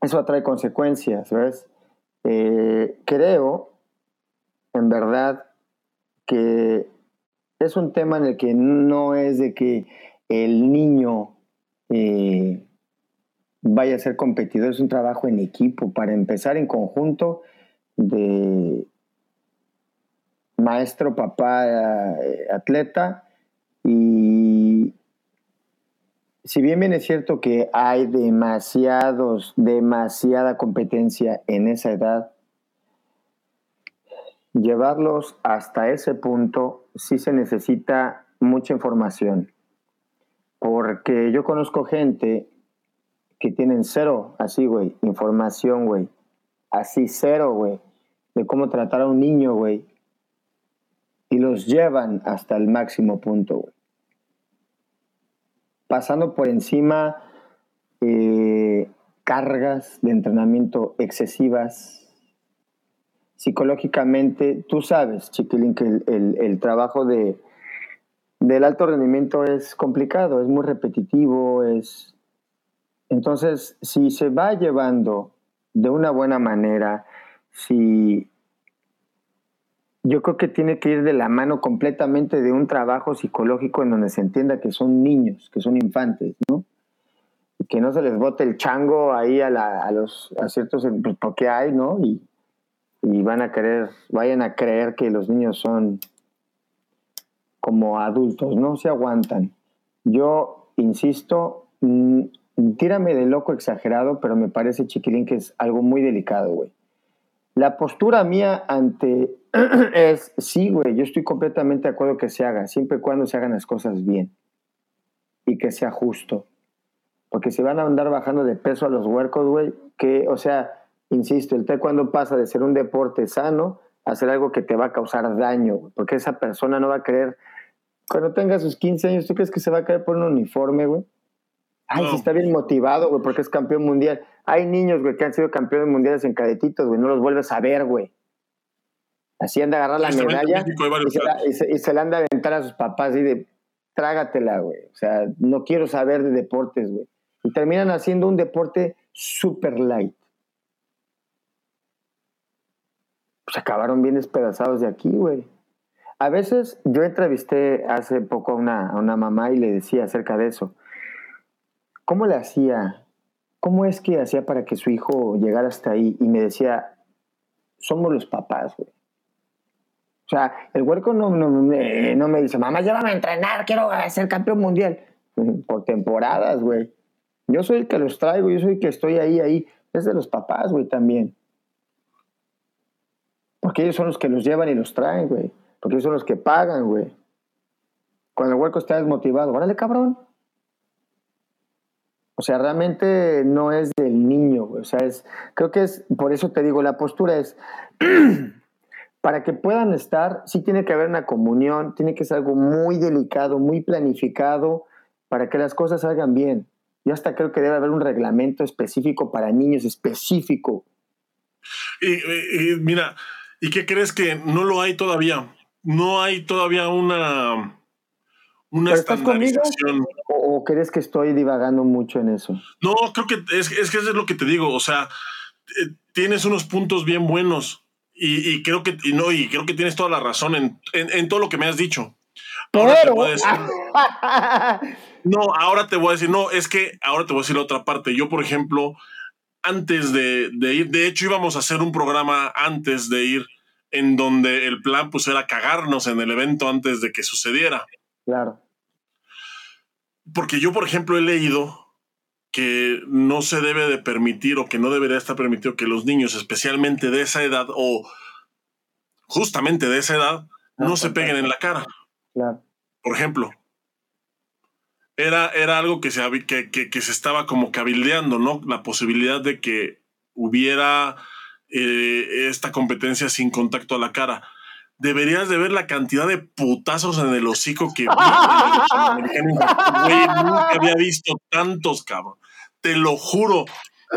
eso atrae consecuencias, ¿ves? Eh, creo, en verdad, que es un tema en el que no es de que el niño eh, vaya a ser competidor, es un trabajo en equipo, para empezar en conjunto de maestro, papá, eh, atleta y si bien bien es cierto que hay demasiados, demasiada competencia en esa edad, llevarlos hasta ese punto sí se necesita mucha información. Porque yo conozco gente que tienen cero, así, güey, información, güey. Así, cero, güey, de cómo tratar a un niño, güey. Y los llevan hasta el máximo punto, güey pasando por encima eh, cargas de entrenamiento excesivas. Psicológicamente, tú sabes, Chiquilín, que el, trabajo de, del alto rendimiento es complicado, es muy repetitivo, es... Entonces, si se va llevando de una buena manera, si yo creo que tiene que ir de la mano completamente de un trabajo psicológico en donde se entienda que son niños, que son infantes, ¿no? que no se les bote el chango ahí a, los a ciertos pues, porque hay, ¿no? Y, van a querer, vayan a creer que los niños son como adultos, no se aguantan. Yo insisto, mm, tírame de loco exagerado, pero me parece, chiquilín, que es algo muy delicado, güey. La postura mía ante es, sí, güey, yo estoy completamente de acuerdo que se haga, siempre y cuando se hagan las cosas bien y que sea justo. Porque si van a andar bajando de peso a los huercos, güey, que, o sea, insisto, el taekwondo pasa de ser un deporte sano a ser algo que te va a causar daño, porque esa persona no va a querer, cuando tenga sus 15 años, ¿tú crees que se va a caer por un uniforme, güey? Ay, si está bien motivado, güey, porque es campeón mundial. Hay niños, güey, que han sido campeones mundiales en cadetitos, güey, no los vuelves a ver, güey. Así anda a agarrar la medalla y se, la, y, se, la, anda a aventar a sus papás y de, trágatela, güey. O sea, no quiero saber de deportes, güey. Y terminan haciendo un deporte super light. Pues acabaron bien despedazados de aquí, güey. A veces yo entrevisté hace poco a una, a una mamá y le decía acerca de eso. ¿Cómo le hacía? ¿Cómo es que hacía para que su hijo llegara hasta ahí? Y me decía, somos los papás, güey. O sea, el huerco no, no, no me dice, mamá, llévame a entrenar, quiero ser campeón mundial. Por temporadas, güey. Yo soy el que los traigo, yo soy el que estoy ahí, ahí. Es de los papás, güey, también. Porque ellos son los que los llevan y los traen, güey. Porque ellos son los que pagan, güey. Cuando el huerco está desmotivado, órale, cabrón. O sea, realmente no es del niño. O sea, es, creo que es, por eso te digo, la postura es, para que puedan estar, sí tiene que haber una comunión, tiene que ser algo muy delicado, muy planificado, para que las cosas salgan bien. Yo hasta creo que debe haber un reglamento específico para niños, específico. Y, mira, ¿y qué crees que no lo hay todavía? No hay todavía una, una estandarización. O, o, crees que estoy divagando mucho en eso? No, creo que es, es que eso es lo que te digo. O sea, eh, tienes unos puntos bien buenos y, creo que y no, y creo que tienes toda la razón en, en, todo lo que me has dicho. Ahora te voy a decir, no, ahora te voy a decir, no, es que ahora te voy a decir la otra parte. Yo, por ejemplo, antes de, de, ir, de hecho íbamos a hacer un programa antes de ir en donde el plan pues era cagarnos en el evento antes de que sucediera. Claro. Porque yo, por ejemplo, he leído que no se debe de permitir o que no debería estar permitido que los niños, especialmente de esa edad o justamente de esa edad, no, se peguen en la cara. Por ejemplo, era, era algo que se, que, que, se estaba como cabildeando, ¿no? La posibilidad de que hubiera eh, esta competencia sin contacto a la cara. Deberías de ver la cantidad de putazos en el hocico que vi nunca había visto tantos, cabrón te lo juro,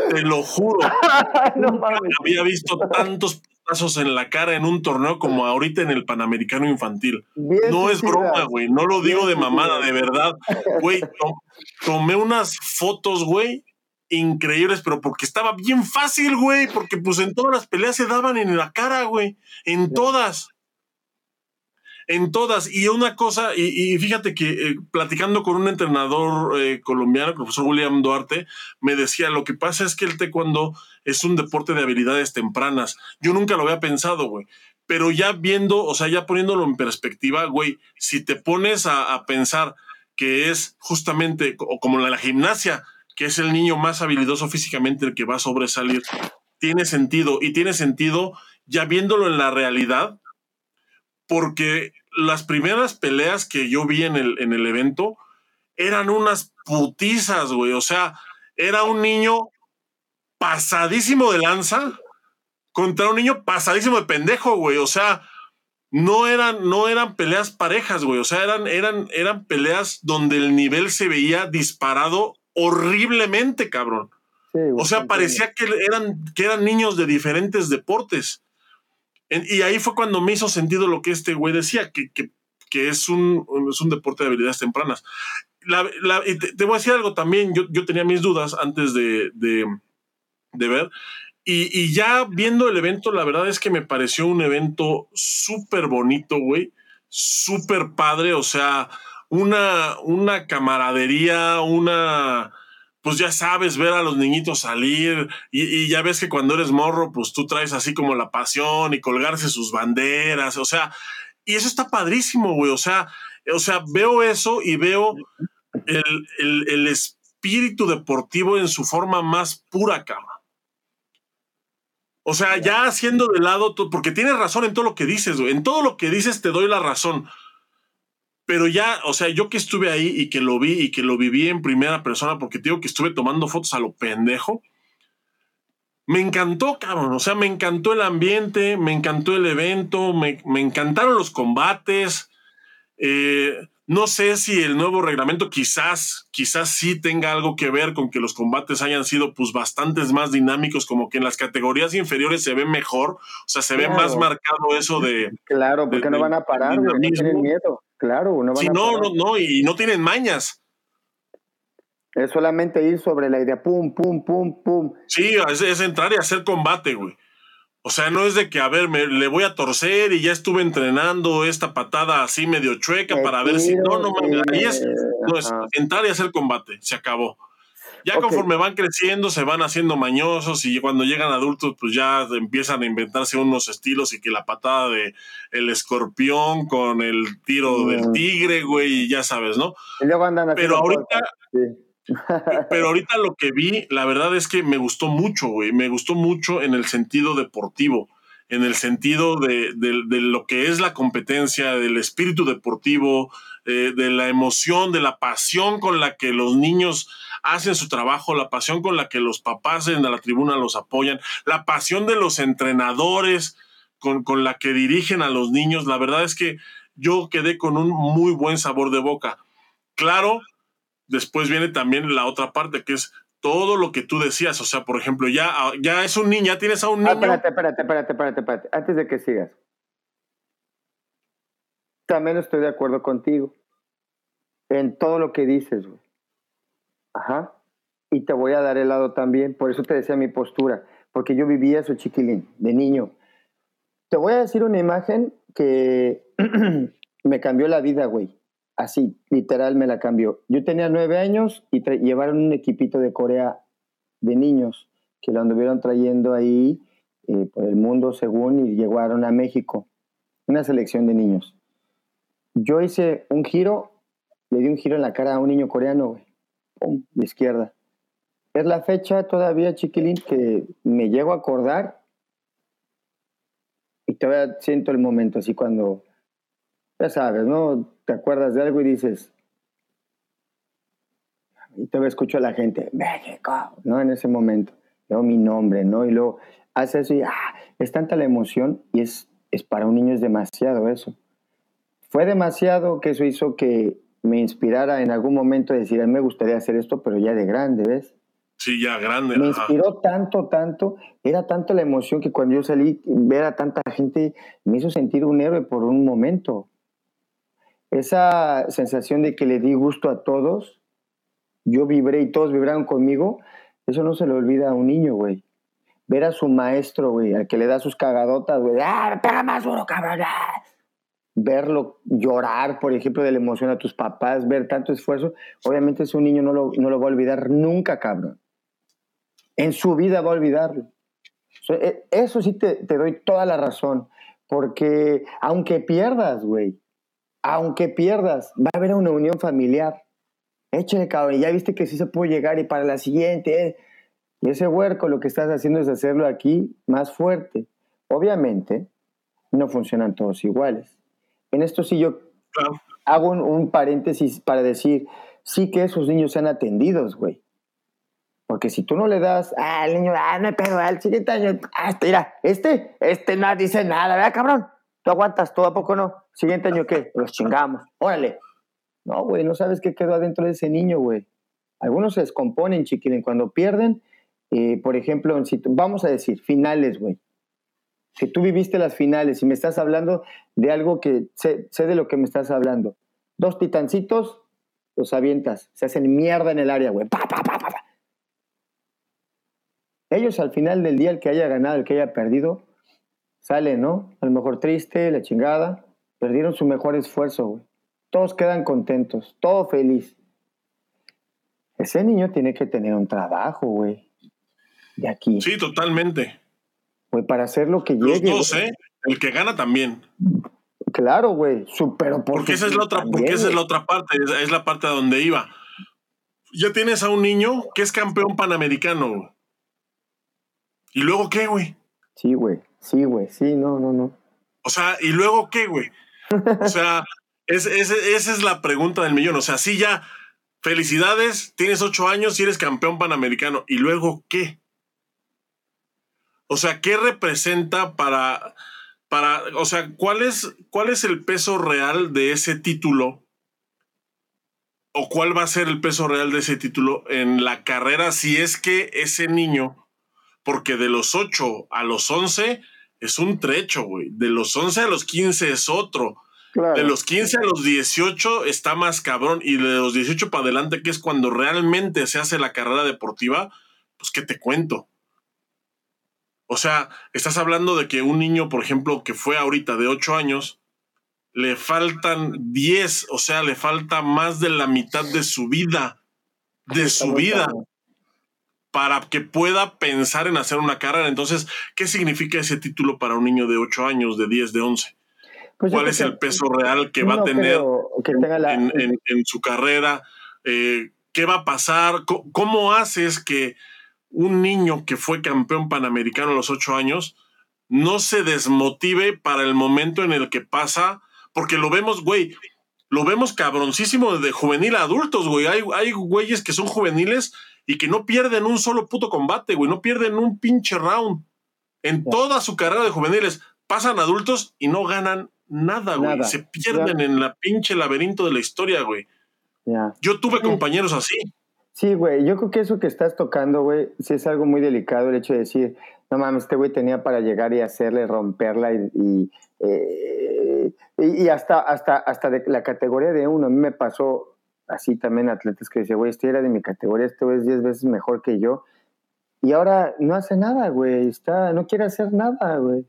te lo juro. no había visto tantos pasos en la cara en un torneo como ahorita en el Panamericano Infantil. no es broma, güey. No lo digo de mamada, de verdad. Güey, tomé unas fotos, güey, increíbles, pero porque estaba bien fácil, güey. Porque pues en todas las peleas se daban en la cara, güey. En todas en todas. Y una cosa, y, fíjate que eh, platicando con un entrenador eh, colombiano, el profesor William Duarte, me decía, lo que pasa es que el taekwondo es un deporte de habilidades tempranas. Yo nunca lo había pensado, güey. Pero ya viendo, o sea, ya poniéndolo en perspectiva, güey, si te pones a, pensar que es justamente o como la, la gimnasia, que es el niño más habilidoso físicamente el que va a sobresalir, tiene sentido. Y tiene sentido ya viéndolo en la realidad, porque las primeras peleas que yo vi en el, en el evento eran unas putizas, güey. O sea, era un niño pasadísimo de lanza contra un niño pasadísimo de pendejo, güey. O sea, no eran, no eran peleas parejas, güey. O sea, eran, eran, eran peleas donde el nivel se veía disparado horriblemente, cabrón. o sea, parecía que eran, que eran niños de diferentes deportes y ahí fue cuando me hizo sentido lo que este güey decía, que, que, es, un, es un deporte de habilidades tempranas. y te, voy a decir algo también, yo, yo tenía mis dudas antes de, de, ver, y, y, ya viendo el evento, la verdad es que me pareció un evento súper bonito, güey, súper padre, o sea, una, una camaradería, una pues ya sabes, ver a los niñitos salir y, ya ves que cuando eres morro, pues tú traes así como la pasión y colgarse sus banderas, o sea, y eso está padrísimo, güey, o sea, o sea, veo eso y veo el, espíritu deportivo en su forma más pura, cama. O sea, ya haciendo de lado, porque tienes razón en todo lo que dices, güey. En todo lo que dices te doy la razón. Pero ya, o sea, yo que estuve ahí y que lo vi y que lo viví en primera persona, porque te digo que estuve tomando fotos a lo pendejo, me encantó, cabrón. O sea, me encantó el ambiente, me encantó el evento, me, me encantaron los combates. Eh, no sé si el nuevo reglamento quizás, quizás sí tenga algo que ver con que los combates hayan sido pues bastantes más dinámicos, como que en las categorías inferiores se ve mejor, o sea, se ve más marcado eso de... Claro, porque no van a parar, no tienen miedo, claro, no van sí, no, no, no, y no tienen mañas. Es solamente ir sobre la idea, pum, pum, pum, pum. Sí, es, es entrar y hacer combate, güey. O sea, no es de que, a ver, me, le voy a torcer y ya estuve entrenando esta patada así medio chueca para ver si. No, no, ahí es, no, es entrar y hacer combate, se acabó. Ya conforme van creciendo, se van haciendo mañosos y cuando llegan adultos, pues ya empiezan a inventarse unos estilos y que la patada de el escorpión con el tiro del tigre, güey, y ya sabes, ¿no? Pero ahorita, pero ahorita lo que vi, la verdad es que me gustó mucho, güey. Me gustó mucho en el sentido deportivo, en el sentido de, lo que es la competencia, del espíritu deportivo, eh, de la emoción, de la pasión con la que los niños hacen su trabajo, la pasión con la que los papás en la tribuna los apoyan, la pasión de los entrenadores con, con la que dirigen a los niños. La verdad es que yo quedé con un muy buen sabor de boca. Claro, después viene también la otra parte, que es todo lo que tú decías. O sea, por ejemplo, ya, ya es un niño, ya tienes a un ah, niño. espérate, espérate, espérate, espérate, espérate. Antes de que sigas. También estoy de acuerdo contigo en todo lo que dices, güey. Ajá. Y te voy a dar el lado también. Por eso te decía mi postura. Porque yo vivía eso chiquilín, de niño. Te voy a decir una imagen que me cambió la vida, güey así, literal me la cambió. Yo tenía nueve años y llevaron un equipito de Corea de niños que lo anduvieron trayendo ahí eh, por el mundo según y llegaron a México. Una selección de niños. Yo hice un giro, le di un giro en la cara a un niño coreano, de izquierda. Es la fecha todavía, chiquilín, que me llego a acordar y todavía siento el momento así cuando, ya sabes, ¿no? te acuerdas de algo y dices, y te escucho a la gente, México, ¿no? En ese momento, luego mi nombre, ¿no? Y luego hace eso y ah, es tanta la emoción y es, es para un niño es demasiado eso. Fue demasiado que eso hizo que me inspirara en algún momento a decir, a mí me gustaría hacer esto, pero ya de grande, ¿ves? Sí, ya grande. Me inspiró tanto, tanto, era tanto la emoción que cuando yo salí, ver a tanta gente, me hizo sentir un héroe por un momento esa sensación de que le di gusto a todos, yo vibré y todos vibraron conmigo, eso no se le olvida a un niño, güey. Ver a su maestro, güey, al que le da sus cagadotas, güey, ¡ah, pega más duro, cabrón! Ah". Verlo llorar, por ejemplo, de la emoción a tus papás, ver tanto esfuerzo, obviamente ese un niño no lo, no lo va a olvidar nunca, cabrón. En su vida va a olvidarlo. E, eso sí te, te doy toda la razón, porque aunque pierdas, güey, aunque pierdas, va a haber una unión familiar. Échale, cabrón, ya viste que sí se puede llegar y para la siguiente. Eh. Y ese huerco lo que estás haciendo es hacerlo aquí más fuerte. Obviamente, no funcionan todos iguales. En esto sí yo hago un, paréntesis para decir, sí que esos niños sean atendidos, güey. Porque si tú no le das, ah, al niño, ah, no pedo, al siguiente año, ah, este, mira, este, este no dice nada, ¿verdad, cabrón? ¿Tú aguantas todo a poco no? Siguiente año, ¿qué? Los chingamos. Órale. No, güey, no sabes qué quedó adentro de ese niño, güey. Algunos se descomponen, chiquilín. Cuando pierden, eh, por ejemplo, si vamos a decir, finales, güey. Si tú viviste las finales y me estás hablando de algo que sé, sé de lo que me estás hablando. Dos titancitos, los avientas. Se hacen mierda en el área, güey. Pa, pa, pa, Ellos al final del día, el que haya ganado, el que haya perdido, sale, ¿no? A lo mejor triste, la chingada. Perdieron su mejor esfuerzo, güey. Todos quedan contentos, todo feliz. Ese niño tiene que tener un trabajo, güey. De aquí. Sí, totalmente. Güey, para hacer lo que llegue. Los dos, ¿eh? El que gana también. Claro, güey. Super porque esa es la otra, porque esa es la otra parte, es la parte a donde iba. Ya tienes a un niño que es campeón panamericano. ¿Y luego qué, güey? Sí, güey. Sí, güey, sí, no, no, no. O sea, ¿y luego qué, güey? O sea, esa es la pregunta del millón. O sea, sí, ya, felicidades, tienes ocho años y eres campeón panamericano. ¿Y luego qué? O sea, ¿qué representa para, para, o sea, cuál es, cuál es el peso real de ese título? ¿O cuál va a ser el peso real de ese título en la carrera si es que ese niño, porque de los 8 a los 11 es un trecho, güey, de los 11 a los 15 es otro, de los 15 a los 18 está más cabrón y de los 18 para adelante, que es cuando realmente se hace la carrera deportiva, pues qué te cuento. O sea, estás hablando de que un niño, por ejemplo, que fue ahorita de 8 años, le faltan 10, o sea, le falta más de la mitad de su vida, de su vida, para que pueda pensar en hacer una carrera. Entonces, ¿qué significa ese título para un niño de 8 años, de 10, de 11? Pues ¿Cuál es el peso real que va a tener en, su carrera? Eh, ¿Qué va a pasar? ¿Cómo, haces que un niño que fue campeón panamericano a los ocho años no se desmotive para el momento en el que pasa? Porque lo vemos, güey, lo vemos cabroncísimo de juvenil a adultos, güey. Hay, hay güeyes que son juveniles y que no pierden un solo puto combate, güey. No pierden un pinche round. En toda su carrera de juveniles pasan adultos y no ganan Nada, güey. Se pierden en la pinche laberinto de la historia, güey. Yo tuve compañeros así. Sí, güey. Yo creo que eso que estás tocando, güey, sí es algo muy delicado el hecho de decir, no mames, este güey tenía para llegar y hacerle, romperla y, eh, y, hasta, hasta, hasta de la categoría de uno. A mí me pasó así también atletas que decían, güey, este era de mi categoría, este güey es 10 veces mejor que yo. Y ahora no hace nada, güey. Está, no quiere hacer nada, güey.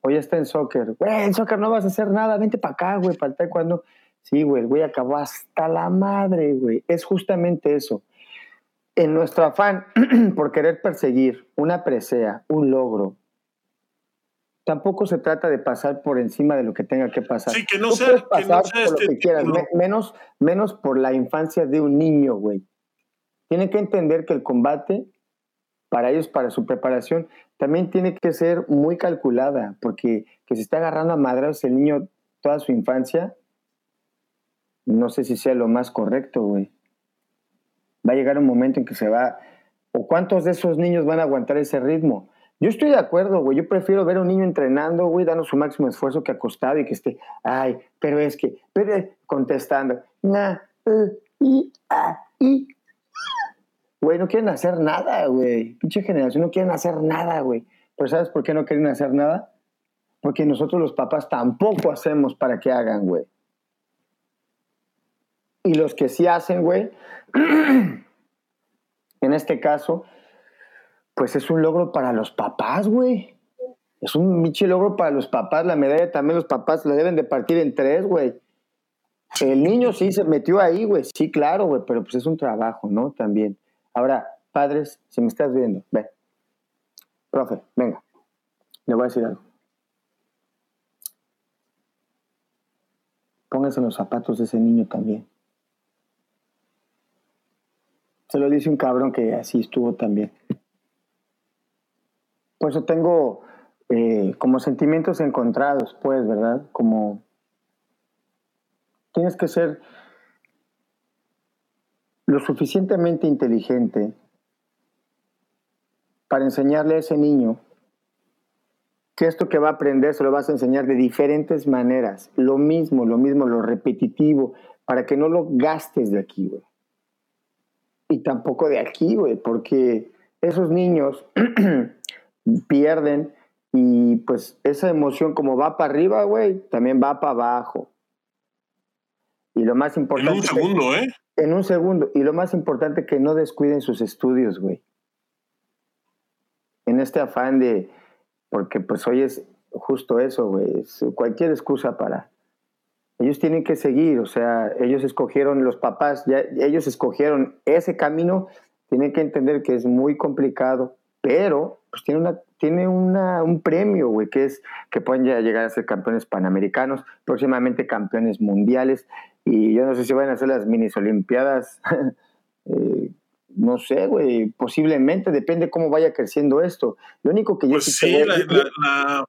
Hoy está en soccer. Güey, en soccer no vas a hacer nada, vente para acá, güey, para el cuando. Sí, güey, el güey acabó hasta la madre, güey. Es justamente eso. En nuestro afán por querer perseguir una presea, un logro, tampoco se trata de pasar por encima de lo que tenga que pasar. Sí, que no sea, que no sea por lo que quieras, menos, menos por la infancia de un niño, güey. Tiene que entender que el combate, para ellos, para su preparación, también tiene que ser muy calculada, porque que se está agarrando a madras el niño toda su infancia, no sé si sea lo más correcto, güey. Va a llegar un momento en que se va, o cuántos de esos niños van a aguantar ese ritmo. Yo estoy de acuerdo, güey. Yo prefiero ver a un niño entrenando, güey, dando su máximo esfuerzo que acostado y que esté, ay, pero es que, pero contestando, na, uh, y, ah, y, Güey, no quieren hacer nada, güey. Pinche generación no quieren hacer nada, güey. Pero ¿sabes por qué no quieren hacer nada? Porque nosotros los papás tampoco hacemos para que hagan, güey. Y los que sí hacen, güey, en este caso, pues es un logro para los papás, güey. Es un pinche logro para los papás. La medalla también los papás la deben de partir en tres, güey. El niño sí se metió ahí, güey. Sí, claro, güey, pero pues es un trabajo, ¿no? También. Ahora, padres, si me estás viendo, ven. Profe, venga. Le voy a decir algo. Póngase en los zapatos de ese niño también. Se lo dice un cabrón que así estuvo también. Por eso tengo eh, como sentimientos encontrados, pues, ¿verdad? Como tienes que ser lo suficientemente inteligente para enseñarle a ese niño que esto que va a aprender se lo vas a enseñar de diferentes maneras. Lo mismo, lo mismo, lo repetitivo, para que no lo gastes de aquí, güey. Y tampoco de aquí, güey, porque esos niños pierden y pues esa emoción como va para arriba, güey, también va para abajo. Y lo más importante... En un segundo, ¿eh? En un segundo. Y lo más importante, que no descuiden sus estudios, güey. En este afán de, porque pues hoy es justo eso, güey. Cualquier excusa para... Ellos tienen que seguir, o sea, ellos escogieron, los papás, ya, ellos escogieron ese camino, tienen que entender que es muy complicado, pero pues tiene, una, tiene una, un premio, güey, que es que pueden llegar a ser campeones panamericanos, próximamente campeones mundiales, y yo no sé si van a hacer las minis olimpiadas, eh, no sé, güey, posiblemente, depende cómo vaya creciendo esto. Lo único que yo pues sí, la, la,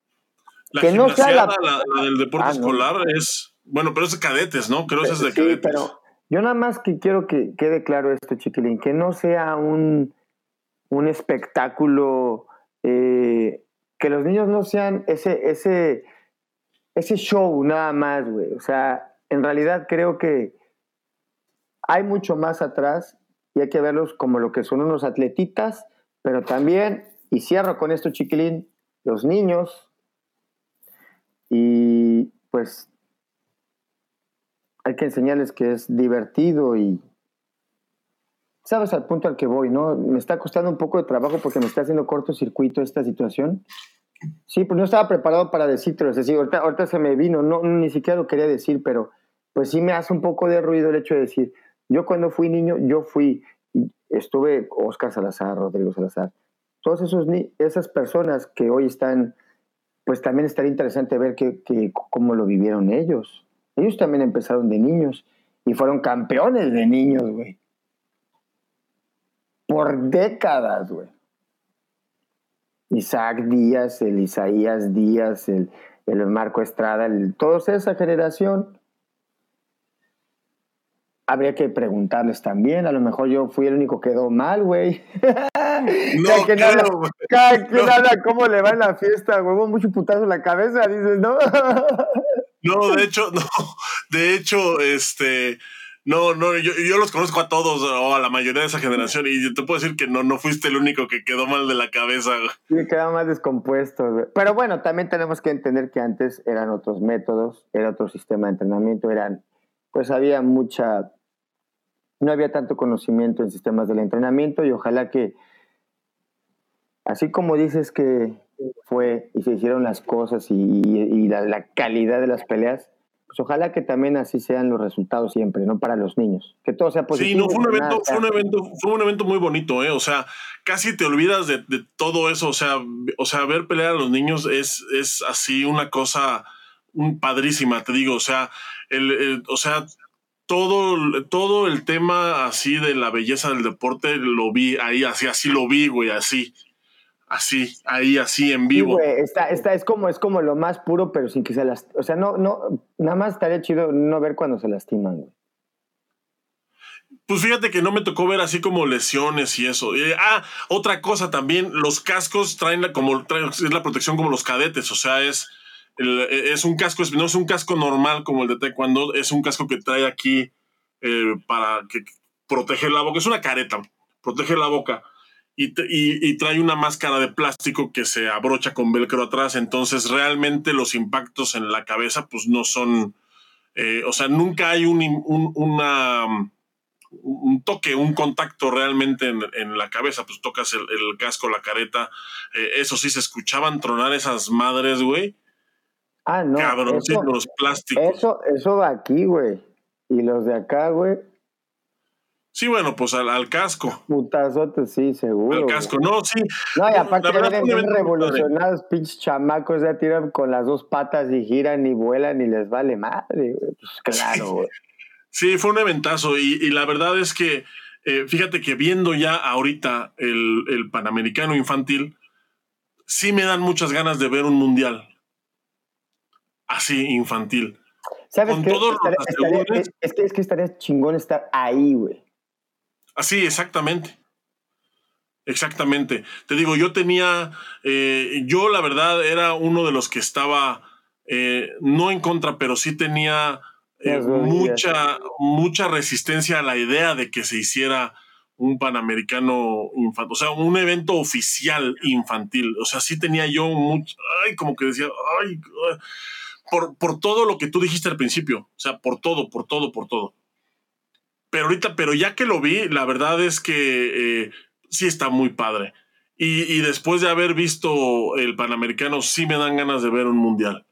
la, que no sea la, del deporte ah, escolar es, bueno, pero es de cadetes, ¿no? Creo que es de sí, pero yo nada más que quiero que quede claro esto, chiquilín, que no sea un, un espectáculo eh, que los niños no sean ese, ese, ese show nada más, güey. O sea, en realidad creo que hay mucho más atrás y hay que verlos como lo que son unos atletitas, pero también, y cierro con esto, chiquilín, los niños, y pues hay que enseñarles que es divertido y sabes al punto al que voy, ¿no? Me está costando un poco de trabajo porque me está haciendo cortocircuito esta situación. Sí, pues no estaba preparado para decírtelo, es decir, ahorita, ahorita se me vino, no, ni siquiera lo quería decir, pero pues sí me hace un poco de ruido el hecho de decir, yo cuando fui niño, yo fui, estuve Oscar Salazar, Rodrigo Salazar, todas esas personas que hoy están, pues también estaría interesante ver que, que, cómo lo vivieron ellos. Ellos también empezaron de niños y fueron campeones de niños, güey por décadas, güey. Isaac Díaz, el Isaías Díaz, el, el Marco Estrada, el, toda esa generación. Habría que preguntarles también, a lo mejor yo fui el único que quedó mal, güey. No, cada que nada, cómo le va en la fiesta, güey, mucho putazo en la cabeza, dices, ¿no? no, de hecho, no, de hecho, este, no, no, yo, yo, los conozco a todos o a la mayoría de esa generación y te puedo decir que no, no fuiste el único que quedó mal de la cabeza. Sí, quedó más descompuesto. Pero bueno, también tenemos que entender que antes eran otros métodos, era otro sistema de entrenamiento, eran, pues había mucha, no había tanto conocimiento en sistemas del entrenamiento y ojalá que, así como dices que fue y se hicieron las cosas y, la, la calidad de las peleas, pues ojalá que también así sean los resultados siempre, ¿no? Para los niños. Que todo sea positivo. Sí, no, fue un evento, fue un evento, fue un evento muy bonito, ¿eh? O sea, casi te olvidas de, de, todo eso. O sea, o sea, ver pelear a los niños es, es así una cosa un padrísima, te digo. O sea, el, o sea, todo, todo el tema así de la belleza del deporte lo vi ahí, así, así lo vi, güey, así así, ahí, así, en vivo. Sí, está, está, es, como, es como lo más puro, pero sin que se las... O sea, no, no, nada más estaría chido no ver cuando se lastiman, güey. Pues fíjate que no me tocó ver así como lesiones y eso. Eh, ah, otra cosa también, los cascos traen la, como, es la protección como los cadetes, o sea, es, e, es un casco, no es un casco normal como el de taekwondo, es un casco que trae aquí eh, para que proteger la boca, es una careta, protege la boca y, trae una máscara de plástico que se abrocha con velcro atrás, entonces realmente los impactos en la cabeza pues no son, eh, o sea, nunca hay un, una, un toque, un contacto realmente en, la cabeza, pues tocas el, casco, la careta, eh, eso sí, se escuchaban tronar esas madres, güey. Ah, no. los plásticos. Eso, eso va aquí, güey. Y los de acá, güey, Sí, bueno, pues al, al casco. Putazote, sí, seguro. Al casco, no, sí. No, y aparte vienen bien revolucionados, pinches chamacos, ya tiran con las dos patas y giran y vuelan y les vale madre, Pues claro, güey. Sí, fue un eventazo y, y la verdad es que, eh, fíjate que viendo ya ahorita el, el Panamericano infantil, sí me dan muchas ganas de ver un mundial así infantil. ¿Sabes qué? es, que, es que estaría chingón estar ahí, güey. Así, exactamente. Exactamente. Te digo, yo tenía, eh, yo la verdad era uno de los que estaba, eh, no en contra, pero sí tenía eh, mucha, mucha resistencia a la idea de que se hiciera un panamericano infantil, o sea, un evento oficial infantil. O sea, sí tenía yo mucho, ay, como que decía, ay, por, por todo lo que tú dijiste al principio, o sea, por todo, por todo, por todo. Pero ahorita, pero ya que lo vi, la verdad es que eh, sí está muy padre. Y, después de haber visto el Panamericano, sí me dan ganas de ver un mundial.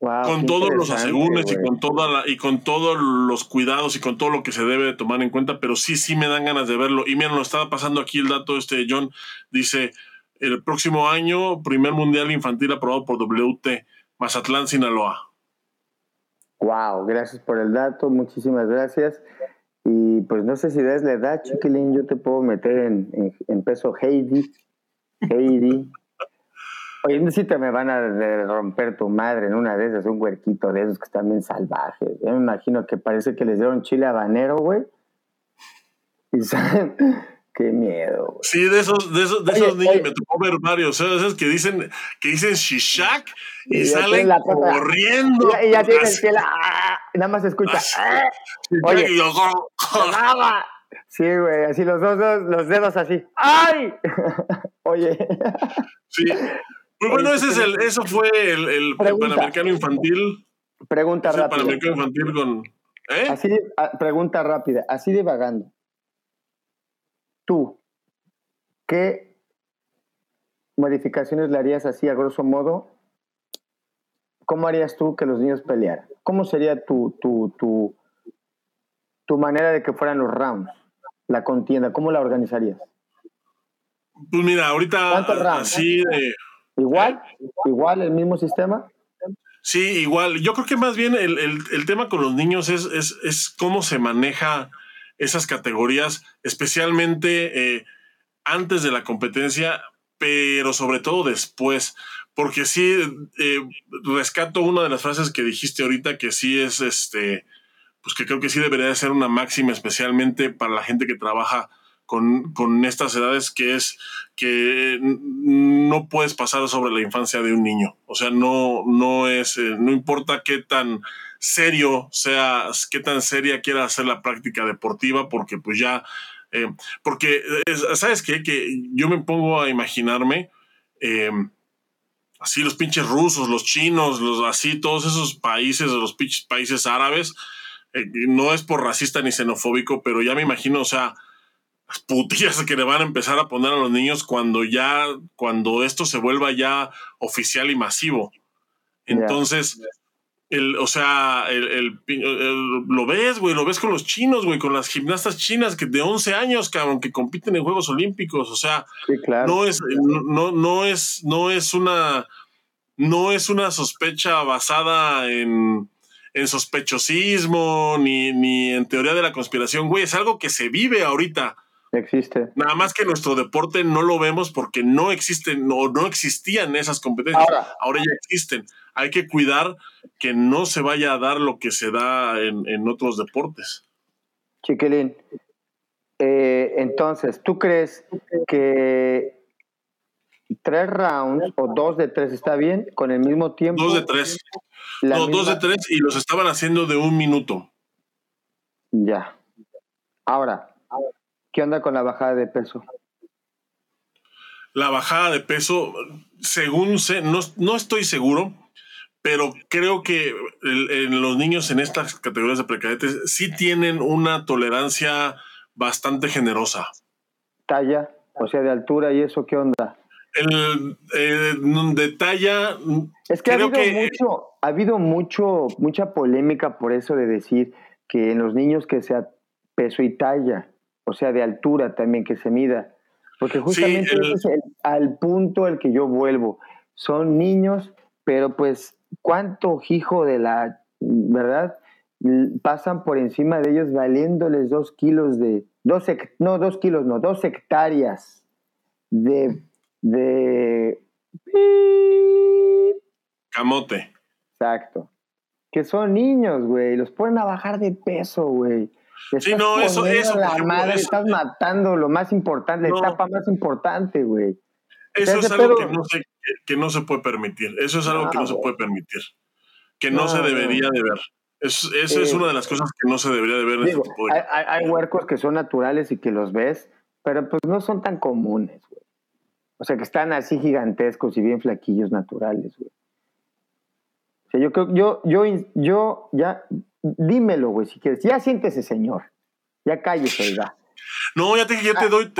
con todos los asegúnes y con toda la, y con todos los cuidados y con todo lo que se debe tomar en cuenta, pero sí, sí me dan ganas de verlo. Y miren, lo estaba pasando aquí el dato, este John dice, el próximo año, primer mundial infantil aprobado por WT, Mazatlán, Sinaloa. Wow, gracias por el dato, muchísimas gracias. Y pues no sé si des la edad, chiquilín, yo te puedo meter en, en, peso Heidi. Heidi. Oye, si te me van a romper tu madre en una de esas, un huerquito de esos que están bien salvajes. Yo me imagino que parece que les dieron chile habanero, güey. Y saben Qué miedo. Sí, de esos, de esos, de esos niños me tocó ver varios, esos que dicen, que dicen shishak y, salen corriendo. Y, ya tienen el ah, nada más escucha. Ah, oye, sí, güey, así los dos, los dedos así. ¡Ay! oye. Sí. Pues bueno, ese es el, eso fue el, el Panamericano Infantil. Pregunta rápida. El Panamericano Infantil con. ¿eh? Así ah, pregunta rápida, así divagando tú, ¿qué modificaciones le harías así a grosso modo? ¿Cómo harías tú que los niños pelearan? ¿Cómo sería tu, tu, tu, tu manera de que fueran los rounds, la contienda? ¿Cómo la organizarías? Pues mira, ahorita así de... ¿Igual? ¿Igual el mismo sistema? Sí, igual. Yo creo que más bien el, el, tema con los niños es, es, es cómo se maneja esas categorías, especialmente eh, antes de la competencia, pero sobre todo después, porque sí, eh, rescato una de las frases que dijiste ahorita, que sí es, este, pues que creo que sí debería de ser una máxima, especialmente para la gente que trabaja con, con, estas edades, que es que no puedes pasar sobre la infancia de un niño. O sea, no, no es, eh, no importa qué tan serio sea, qué tan seria quiera hacer la práctica deportiva, porque pues ya, eh, porque, ¿sabes qué? Que yo me pongo a imaginarme, eh, así los pinches rusos, los chinos, los así, todos esos países, los pinches países árabes, eh, no es por racista ni xenofóbico, pero ya me imagino, o sea, las putillas que le van a empezar a poner a los niños cuando ya, cuando esto se vuelva ya oficial y masivo. Entonces, el, o sea, el, lo ves, güey, lo ves con los chinos, güey, con las gimnastas chinas que de 11 años, cabrón, que compiten en Juegos Olímpicos, o sea, no es, no, no es, no es una, no es una sospecha basada en, en sospechosismo ni, ni en teoría de la conspiración, güey, es algo que se vive ahorita. Existe. Nada más que nuestro deporte no lo vemos porque no existen, no, no existían esas competencias. Ahora ya existen hay que cuidar que no se vaya a dar lo que se da en, otros deportes. Chiquilín, eh, entonces, ¿tú crees que tres rounds o dos de tres está bien con el mismo tiempo? Dos de tres. No, dos de tres y los estaban haciendo de un minuto. Ya. Ahora, ¿qué onda con la bajada de peso? La bajada de peso, según sé, no, no estoy seguro, pero creo que en los niños en estas categorías de precadetes sí tienen una tolerancia bastante generosa. Talla, o sea, de altura y eso, ¿qué onda? El, eh, de talla. Es que, ha habido, mucho, ha habido mucho, mucha polémica por eso de decir que en los niños que sea peso y talla, o sea, de altura también que se mida. Porque justamente es al punto al que yo vuelvo. Son niños, pero pues cuánto hijo de la, ¿verdad? Pasan por encima de ellos valiéndoles dos kilos de, dos, no, dos kilos, no, dos hectáreas de, de... Camote. Exacto. Que son niños, güey, los ponen a bajar de peso, güey. Sí, no, eso, eso. La madre, estás matando lo más importante, la etapa más importante, güey. Eso es algo que no sé que, no se puede permitir. Eso es algo que no se puede permitir. Que no, se debería de ver. Eso, es una de las cosas que no se debería de ver. Este hay, huercos que son naturales y que los ves, pero pues no son tan comunes, güey. O sea, que están así gigantescos y bien flaquillos naturales, güey. O sea, yo creo, yo, yo, yo, ya, dímelo, güey, si quieres. Ya siéntese, señor. Ya cállese, oiga. No, ya te, ya te doy.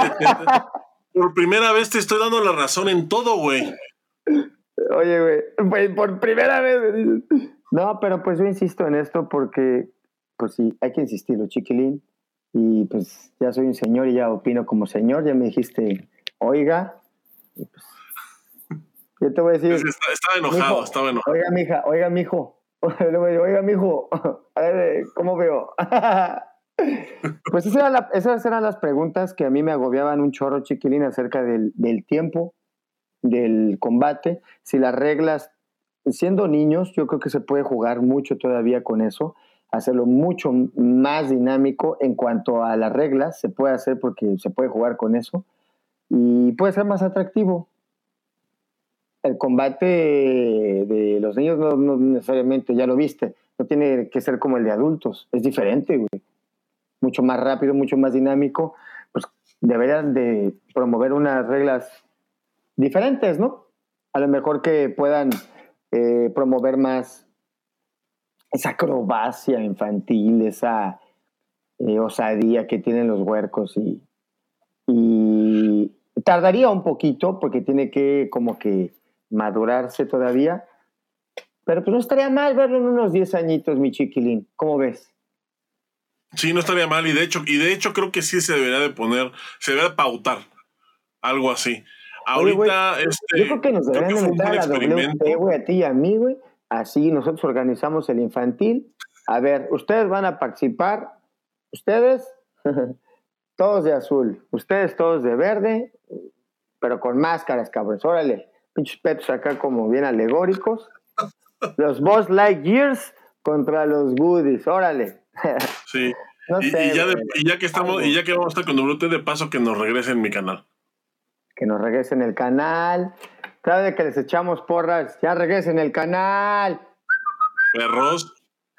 por primera vez te estoy dando la razón en todo, güey. Oye, güey, pues por primera vez No, pero pues yo insisto en esto porque, pues sí, hay que insistirlo, chiquilín. Y pues ya soy un señor y ya opino como señor. Ya me dijiste, oiga. pues, yo te voy a decir. estaba enojado, estaba enojado. Oiga, mija, oiga, mijo. Oiga, mijo. A ver, ¿cómo veo? Pues esas eran las preguntas que a mí me agobiaban un chorro, chiquilín, acerca del, del tiempo del combate, si las reglas, siendo niños, yo creo que se puede jugar mucho todavía con eso. hacerlo mucho más dinámico en cuanto a las reglas, se puede hacer porque se puede jugar con eso y puede ser más atractivo. El combate de los niños no, necesariamente, ya lo viste, no tiene que ser como el de adultos, es diferente. Mucho más rápido, mucho más dinámico. Pues deberían de promover unas reglas diferentes, ¿no? A lo mejor que puedan eh, promover más esa acrobacia infantil, esa eh, osadía que tienen los huercos y, y tardaría un poquito porque tiene que como que madurarse todavía, pero pues no estaría mal verlo en unos 10 añitos, mi chiquilín. ¿Cómo ves? Sí, no estaría mal y de hecho, y de hecho creo que sí se debería de poner, se debería de pautar algo así. Ahorita, este, yo creo que nos deberían de meter a la güey, a ti y a mí, güey. Así nosotros organizamos el infantil. A ver, ustedes van a participar, ustedes todos de azul, ustedes todos de verde, pero con máscaras, cabros. Órale, pinches petos acá como bien alegóricos. Los Boss Years contra los Goodies, órale. Sí. y, ya y, ya que estamos, y ya que vamos a estar con WT, de paso que nos regresen mi canal que nos regresen el canal. Cada vez que les echamos porras, ya regresen el canal. Perros.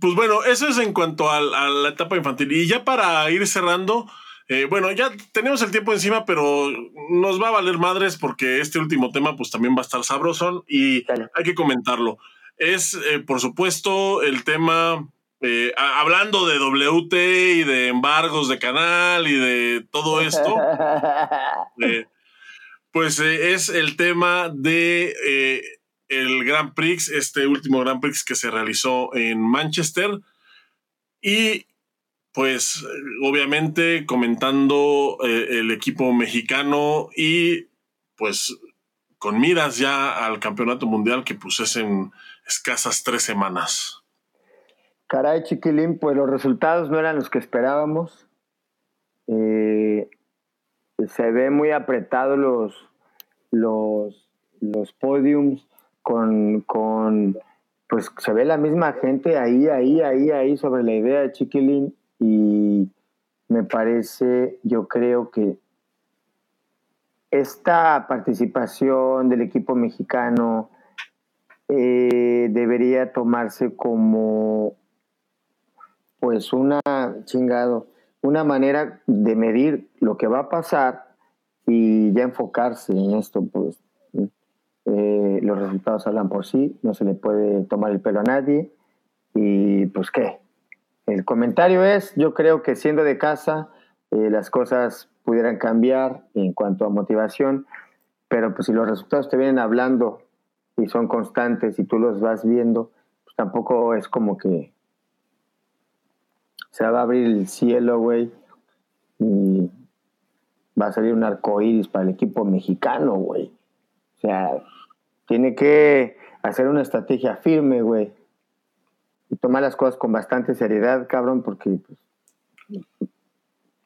pues bueno, eso es en cuanto a, la etapa infantil. Y ya para ir cerrando, eh, bueno, ya tenemos el tiempo encima, pero nos va a valer madres porque este último tema pues también va a estar sabroso y hay que comentarlo. Es, eh, por supuesto, el tema eh, hablando de WT y de embargos de canal y de todo esto, eh, pues eh, es el tema de el Grand Prix, este último Grand Prix que se realizó en Manchester. Y pues obviamente comentando el equipo mexicano y pues con miras ya al campeonato mundial que pues es en escasas tres semanas. Caray, chiquilín, pues los resultados no eran los que esperábamos. Eh, se ve muy apretado los, los, los podiums con, con, pues se ve la misma gente ahí, ahí, ahí, ahí sobre la idea de Chiquilín y me parece, yo creo que esta participación del equipo mexicano eh, debería tomarse como pues una chingado, una manera de medir lo que va a pasar y ya enfocarse en esto, pues eh, los resultados hablan por sí, no se le puede tomar el pelo a nadie y pues qué. El comentario es, yo creo que siendo de casa eh, las cosas pudieran cambiar en cuanto a motivación, pero pues si los resultados te vienen hablando y son constantes y tú los vas viendo, pues tampoco es como que se va a abrir el cielo, güey, y va a salir un arco iris para el equipo mexicano, güey. O sea, tiene que hacer una estrategia firme, güey. Y tomar las cosas con bastante seriedad, cabrón, porque pues,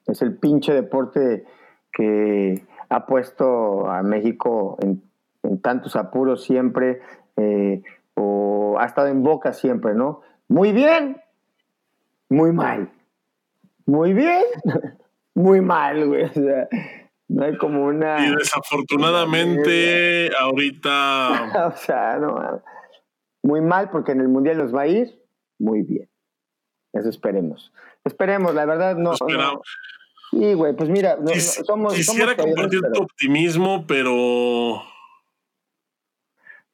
es el pinche deporte que ha puesto a México en, tantos apuros siempre, eh, o ha estado en boca siempre, ¿no? Muy bien, muy mal. Muy bien, muy mal, güey. O sea, no hay como una. Y desafortunadamente, ahorita. o sea, no. Muy mal, porque en el mundial nos va a ir muy bien. Eso esperemos. Esperemos, la verdad, no. Sí, güey, pues mira, somos. Quisiera compartir tu optimismo, pero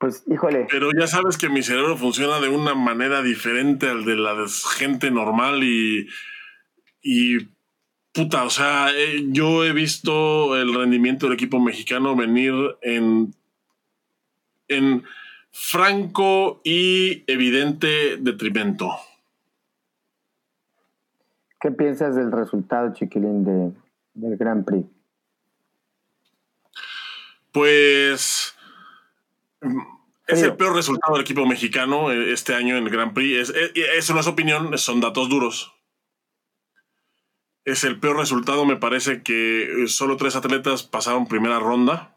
pues híjole. Pero ya sabes que mi cerebro funciona de una manera diferente al de la de gente normal y, y puta, o sea, eh, yo he visto el rendimiento del equipo mexicano venir en, en franco y evidente detrimento. ¿Qué piensas del resultado, chiquilín, de, del Grand Prix? Pues es el peor resultado del equipo mexicano eh, este año en el Grand Prix. Es, eso no es opinión, son datos duros. Es el peor resultado, me parece que solo tres atletas pasaron primera ronda.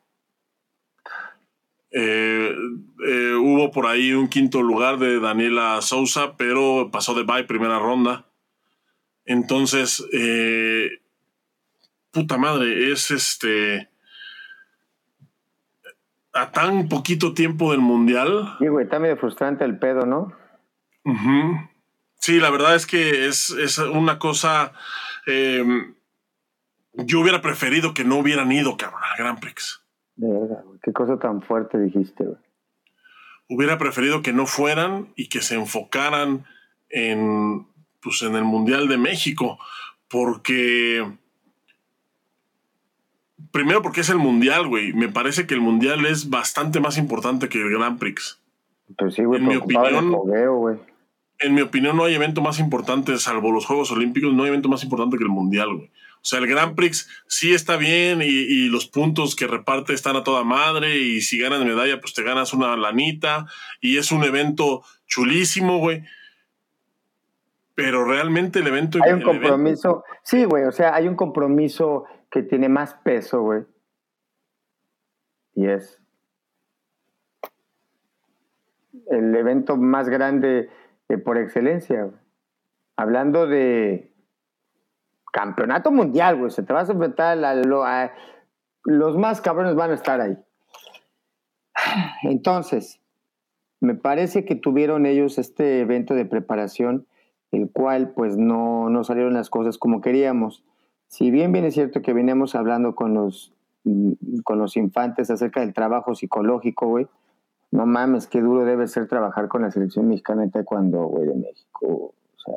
Eh, eh, hubo por ahí un quinto lugar de Daniela Sousa, pero pasó de bye primera ronda. Entonces, eh, puta madre, es este. A tan poquito tiempo del mundial. Sí, güey, está medio frustrante el pedo, ¿no? Sí, la verdad es que es, es una cosa. Em, yo hubiera preferido que no hubieran ido, cabrón, al Grand Prix. De verdad, güey. Qué cosa tan fuerte dijiste, güey. Hubiera preferido que no fueran y que se enfocaran en, pues, en el Mundial de México, porque primero porque es el Mundial, güey. Me parece que el Mundial es bastante más importante que el Grand Prix. Pues sí, güey, en mi opinión, güey. En mi opinión, no hay evento más importante, salvo los Juegos Olímpicos, no hay evento más importante que el Mundial, güey. O sea, el Grand Prix sí está bien y, y, los puntos que reparte están a toda madre y si ganas medalla, pues te ganas una lanita y es un evento chulísimo, güey pero realmente el evento... Hay un compromiso, sí, güey, o sea, hay un compromiso que tiene más peso, güey. Y es el evento más grande eh, por excelencia. Hablando de campeonato mundial, güey, se te vas a enfrentar a, los más cabrones van a estar ahí. Entonces, me parece que tuvieron ellos este evento de preparación el cual pues no, no salieron las cosas como queríamos. Si bien bien es cierto que veníamos hablando con los, con los infantes acerca del trabajo psicológico, güey, no mames, qué duro debe ser trabajar con la selección mexicana de taekwondo, güey, de México. O sea.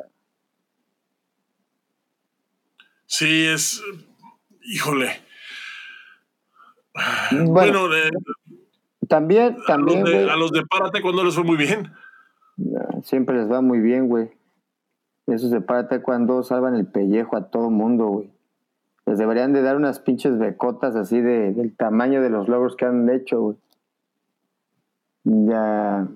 Sí, es. Híjole. Bueno, también, también. A los, de, a los de Párate cuando les fue muy bien. siempre les va muy bien, güey. Eso se para cuando salvan el pellejo a todo mundo, güey. Les deberían de dar unas pinches becotas así de, del tamaño de los logros que han hecho. Ya.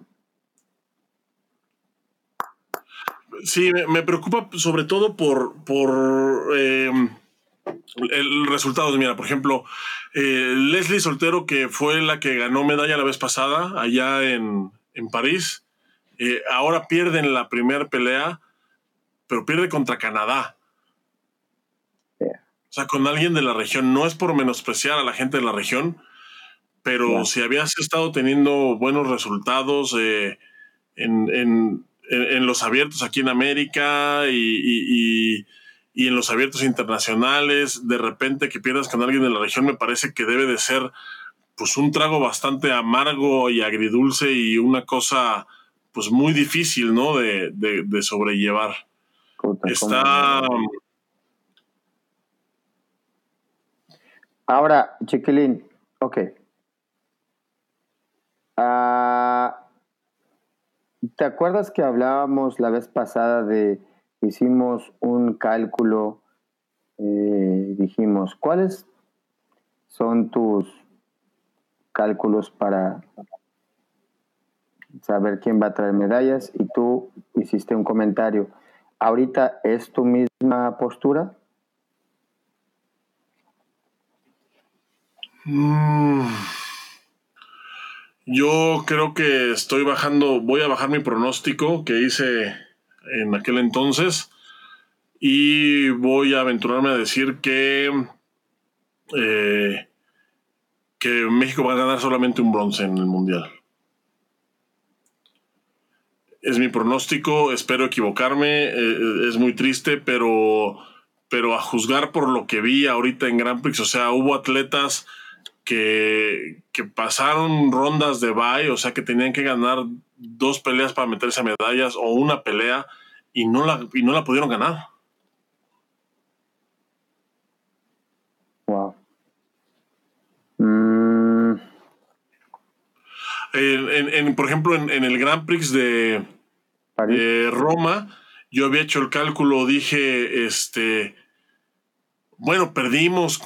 Sí, me, preocupa sobre todo por, por em, el resultado. Mira, por ejemplo, eh, Leslie Soltero, que fue la que ganó medalla la vez pasada allá en, en París, eh, ahora pierden la primera pelea pero pierde contra Canadá. O sea, con alguien de la región. No es por menospreciar a la gente de la región, pero si habías estado teniendo buenos resultados eh, en, los abiertos aquí en América y, en los abiertos internacionales, de repente que pierdas con alguien de la región, me parece que debe de ser pues un trago bastante amargo y agridulce y una cosa pues muy difícil, ¿no? de sobrellevar. Está. Ahora, Chiquilín, ok. Ah, ¿Te acuerdas que hablábamos la vez pasada de hicimos un cálculo? Eh, dijimos, ¿cuáles son tus cálculos para saber quién va a traer medallas? Y tú hiciste un comentario ahorita es tu misma postura? Mm. Yo creo que estoy bajando, voy a bajar mi pronóstico que hice en aquel entonces y voy a aventurarme a decir que, eh, que México va a ganar solamente un bronce en el Mundial es mi pronóstico, espero equivocarme, eh, eh, es muy triste, pero, pero a juzgar por lo que vi ahorita en Grand Prix, o sea, hubo atletas que, que pasaron rondas de bye, o sea, que tenían que ganar dos peleas para meterse a medallas o una pelea y no la, y no la pudieron ganar. Wow. En, por ejemplo, en, el Grand Prix de, Roma, yo había hecho el cálculo, dije, este, bueno, perdimos,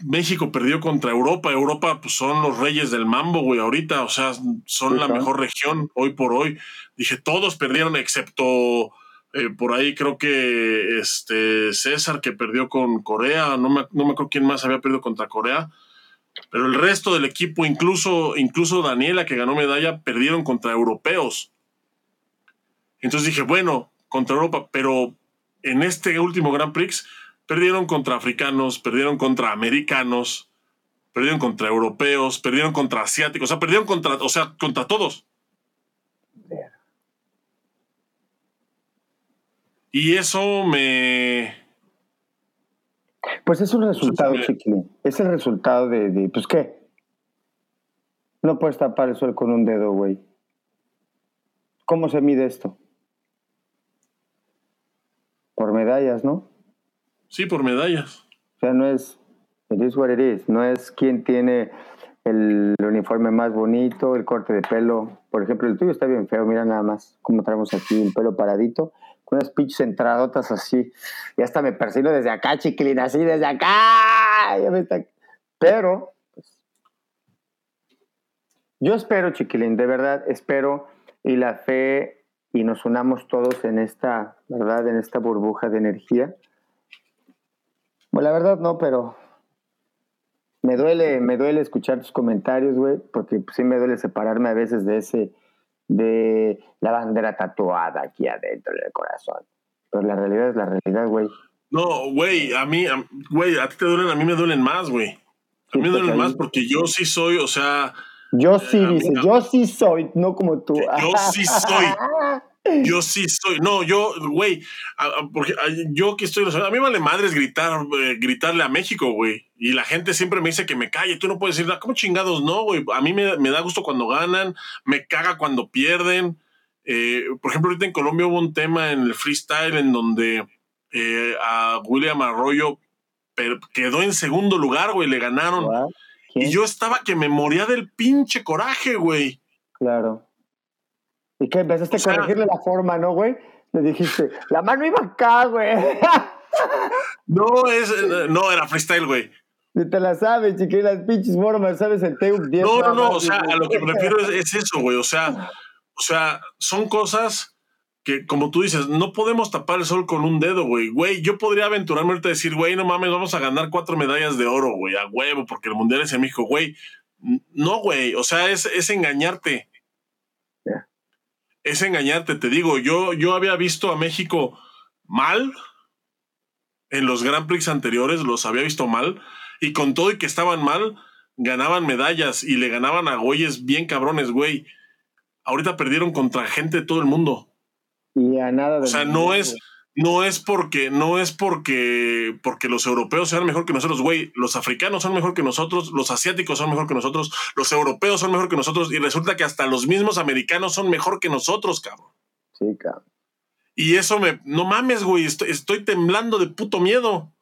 México perdió contra Europa, Europa pues, son los reyes del mambo, güey, ahorita, o sea, son la mejor región hoy por hoy. Dije, todos perdieron excepto... Eh, por ahí creo que este César que perdió con Corea, no me, no me acuerdo quién más había perdido contra Corea, Pero el resto del equipo, incluso, incluso Daniela, que ganó medalla, perdieron contra europeos. Entonces dije, bueno, contra Europa, pero en este último Grand Prix perdieron contra africanos, perdieron contra americanos, perdieron contra europeos, perdieron contra asiáticos, o sea, perdieron contra, o sea, contra todos. Y eso me. Pues es un resultado, chiquilín. Es el resultado de, de, Pues qué. No puedes tapar el sol con un dedo, güey. ¿Cómo se mide esto? Por medallas, ¿no? Sí, por medallas. O sea, no es. It is what it is. No es quién tiene el uniforme más bonito, el corte de pelo. Por ejemplo, el tuyo está bien feo. Mira nada más cómo traemos aquí un pelo paradito unas pinches entradotas así. Y hasta me persigo desde acá, chiquilín, así desde acá. Pero, pues, yo espero, chiquilín, de verdad, espero y la fe y nos unamos todos en esta, ¿verdad? En esta burbuja de energía. Bueno, la verdad no, pero me duele, me duele escuchar tus comentarios, güey, porque pues, sí me duele separarme a veces de ese de la bandera tatuada aquí adentro del corazón. Pero la realidad es la realidad, güey. No, güey, a mí, güey, a ti te duelen, a mí me duelen más, güey. A mí me duelen más porque yo sí soy, o sea. Yo sí, eh, dice, yo sí soy, no como tú. Yo sí soy. Yo sí soy, no, yo, güey, porque yo que estoy, a mí vale madres gritar, eh, gritarle a México, güey. Y la gente siempre me dice que me calle, tú no puedes decir nada. ¿Cómo chingados no, güey? A mí me, da gusto cuando ganan, me caga cuando pierden. Eh, por ejemplo, ahorita en Colombia hubo un tema en el freestyle en donde eh, a William Arroyo quedó en segundo lugar, güey, le ganaron. Y yo estaba que me moría del pinche coraje, güey. Claro. ¿Y qué? Empezaste a corregirle la forma, ¿no, güey? Le dijiste, la mano iba acá, güey. no, es, no, era freestyle, güey. Ni te la sabes, chiquillas, pinches formas, ¿sabes? El Teu 10. No, no, no, o sea, a lo que me refiero es, eso, güey. O sea, o sea, son cosas que, como tú dices, no podemos tapar el sol con un dedo, güey. Güey, yo podría aventurarme ahorita a decir, güey, no mames, vamos a ganar cuatro medallas de oro, güey, a huevo, porque el mundial es en México, güey. No, güey, o sea, es, es engañarte es engañarte, te digo, yo, yo había visto a México mal en los Grand Prix anteriores, los había visto mal, y con todo y que estaban mal, ganaban medallas y le ganaban a güeyes bien cabrones, güey. Ahorita perdieron contra gente de todo el mundo. Y a nada de O sea, no es, no es porque, no es porque, porque los europeos sean mejor que nosotros, güey. Los africanos son mejor que nosotros, los asiáticos son mejor que nosotros, los europeos son mejor que nosotros, y resulta que hasta los mismos americanos son mejor que nosotros, cabrón. Sí, cabrón. Y eso me, no mames, güey, estoy, estoy temblando de puto miedo.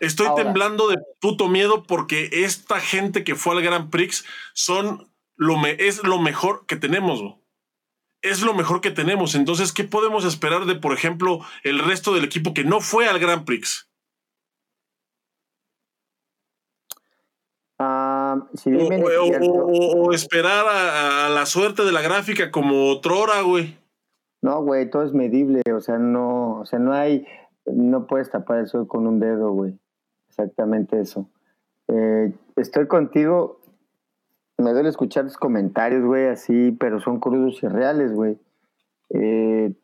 Estoy temblando de puto miedo porque esta gente que fue al Grand Prix son lo me, es lo mejor que tenemos, güey es lo mejor que tenemos. Entonces, ¿qué podemos esperar de, por ejemplo, el resto del equipo que no fue al Grand Prix? Ah, o, esperar a, la suerte de la gráfica como otrora, güey. No, güey, todo es medible, o sea, no, o sea, no hay, no puedes tapar eso con un dedo, güey. Exactamente eso. Eh, estoy contigo me duele escuchar los comentarios, güey, así, pero son crudos y reales, güey. Eh,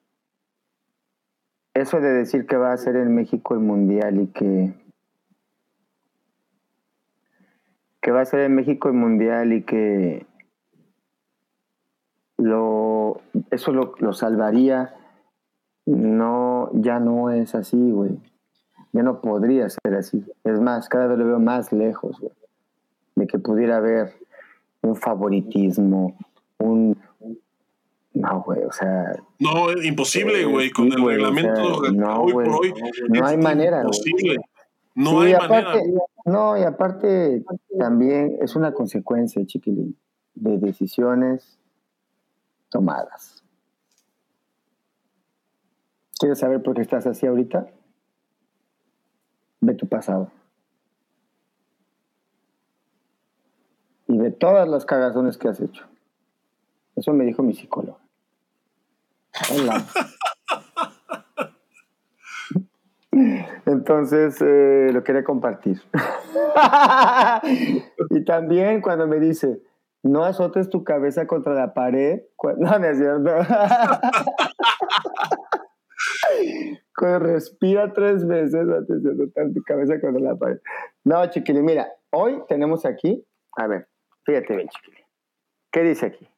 eso de decir que va a ser en México el mundial y que que va a ser en México el mundial y que lo eso lo, lo salvaría no ya no es así güey ya no podría ser así es más cada vez lo veo más lejos güey de que pudiera haber un favoritismo, un... No, güey, o sea... No, es imposible, güey, con el reglamento no, hoy por hoy. No hay manera. Imposible. No hay manera. No, y aparte también es una consecuencia, chiquilín, de decisiones tomadas. ¿Quieres saber por qué estás así ahorita? Ve tu pasado. y de todas las cagazones que has hecho. Eso me dijo mi psicólogo. Entonces, eh, lo quería compartir. y también cuando me dice, no azotes tu cabeza contra la pared. No, no es cuando respira tres veces antes de azotar tu cabeza contra la pared. No, chiquili, mira, hoy tenemos aquí, a ver, fíjate bien, chiquili. ¿Qué dice aquí?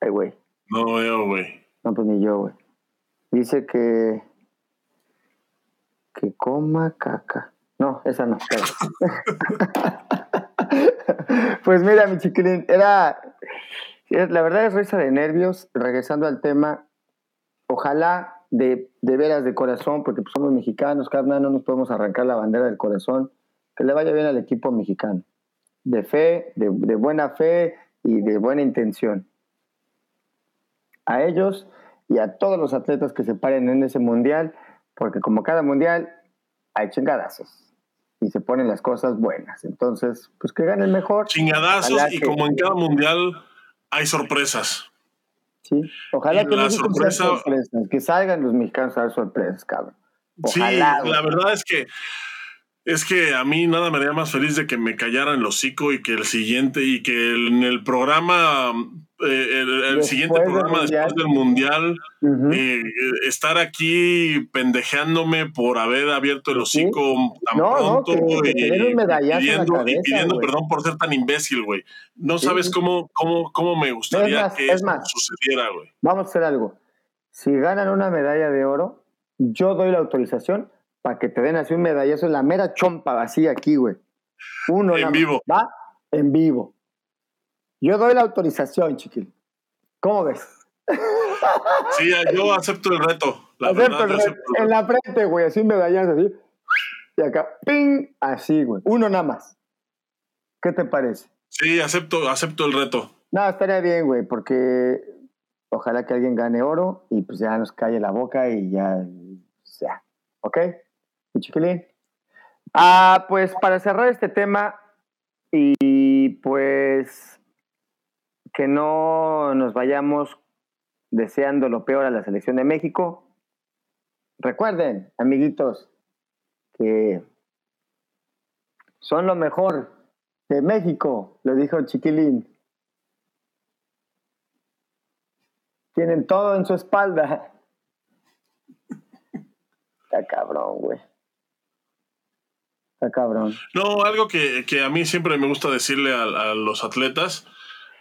Ay, güey. No veo, güey. No, pues ni yo, güey. Dice que. Que coma caca. No, esa no. pues mira, mi chiquilín, era. La verdad es risa de nervios. Regresando al tema, ojalá de, de veras de corazón, porque pues, somos mexicanos, carnal, no nos podemos arrancar la bandera del corazón. Que le vaya bien al equipo mexicano. De fe, de, de buena fe y de buena intención. A ellos y a todos los atletas que se paren en ese mundial, porque como cada mundial hay chingadazos y se ponen las cosas buenas. Entonces, pues que ganen mejor. Chingadazos y como en cada mundial hay sorpresas. Sí, ojalá que no sorpresas, que salgan los mexicanos a dar sorpresas, cabrón. Ojalá, sí, la verdad es que es que a mí nada me haría más feliz de que me callaran el hocico y que el siguiente y que en el programa eh, el, siguiente programa después del Mundial, eh, estar aquí pendejeándome por haber abierto el hocico tan pronto y, pidiendo, perdón por ser tan imbécil, güey. No sabes cómo, cómo, cómo me gustaría que sucediera, güey. Vamos a hacer algo. Si ganan una medalla de oro, yo doy la autorización para que te den así un medallazo en la mera chompa así aquí, güey. Uno en vivo. ¿Va? En vivo. Yo doy la autorización, chiquil. ¿Cómo ves? Sí, yo acepto el reto. La acepto el reto. En la frente, güey, así medallas así. Y acá, ¡ping! Así, güey. Uno nada más. ¿Qué te parece? Sí, acepto, acepto el reto. No, estaría bien, güey, porque ojalá que alguien gane oro y pues ya nos calle la boca y ya, sea. ¿Ok? Chiquilín. Ah, pues para cerrar este tema y pues que no nos vayamos deseando lo peor a la selección de México. Recuerden, amiguitos, que son lo mejor de México, lo dijo Chiquilín. Tienen todo en su espalda. Está cabrón, güey. Está cabrón. No, algo que, a mí siempre me gusta decirle a los atletas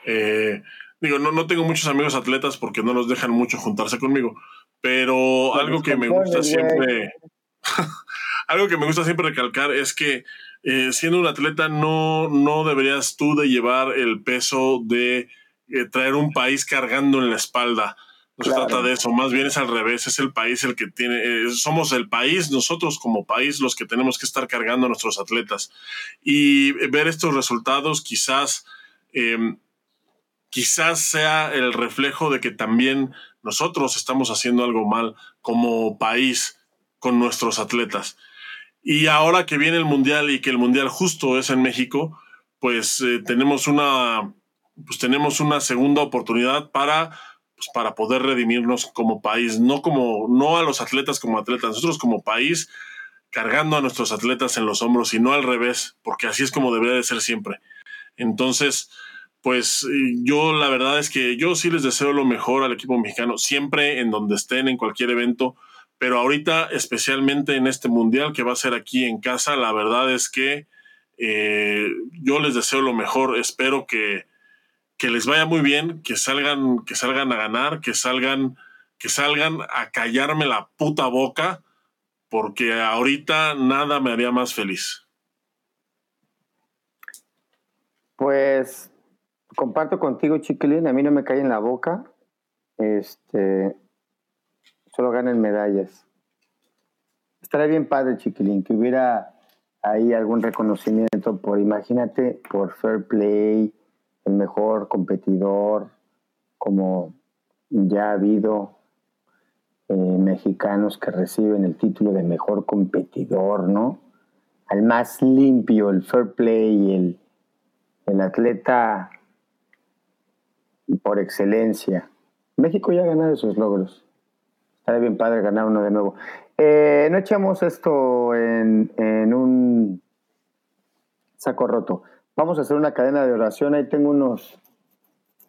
eh, digo, no, no tengo muchos amigos atletas porque no nos dejan mucho juntarse conmigo, pero algo que me gusta siempre, algo que me gusta siempre recalcar es que eh, siendo un atleta no, no deberías tú de llevar el peso de eh, traer un país cargando en la espalda. No se trata de eso, más bien es al revés, es el país el que tiene, somos el país, nosotros como país los que tenemos que estar cargando a nuestros atletas. Y ver estos resultados quizás em, quizás sea el reflejo de que también nosotros estamos haciendo algo mal como país con nuestros atletas. Y ahora que viene el Mundial y que el Mundial justo es en México, pues eh, tenemos una pues tenemos una segunda oportunidad para pues, para poder redimirnos como país, no como no a los atletas como atletas, nosotros como país cargando a nuestros atletas en los hombros y no al revés, porque así es como debería de ser siempre. Entonces, pues eh, yo la verdad es que yo sí les deseo lo mejor al equipo mexicano, siempre en donde estén, en cualquier evento, pero ahorita especialmente en este mundial que va a ser aquí en casa, la verdad es que eh, yo les deseo lo mejor, espero que, que les vaya muy bien, que salgan, que salgan a ganar, que salgan, que salgan a callarme la puta boca, porque ahorita nada me haría más feliz. Pues comparto contigo, Chiquilín, a mí no me cae en la boca. Este, solo ganan medallas. Estaría bien padre, Chiquilín, que hubiera ahí algún reconocimiento por, imagínate, por fair play, el mejor competidor, como ya ha habido eh, mexicanos que reciben el título de mejor competidor, ¿no? Al más limpio, el fair play, el, el atleta por excelencia. México ya ha ganado esos logros. Estaría bien padre ganar uno de nuevo. Eh, no echamos esto en, en un saco roto. Vamos a hacer una cadena de oración. Ahí tengo unos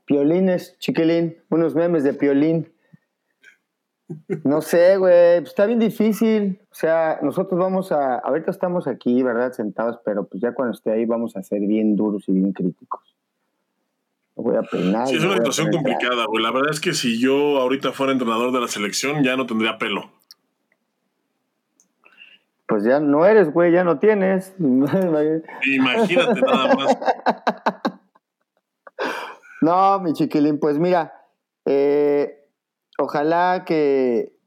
piolines, chiquilín, unos memes de piolín. No sé, güey, pues está bien difícil. O sea, nosotros vamos a, ahorita estamos aquí, ¿verdad? Sentados, pero pues ya cuando esté ahí vamos a ser bien duros y bien críticos. No voy a peinar. Sí, es una situación complicada, güey. La verdad es que si yo ahorita fuera entrenador de la selección, ya no tendría pelo. Pues ya no eres, güey, ya no tienes. Imagínate nada más. No, mi chiquilín, pues mira, eh, ojalá que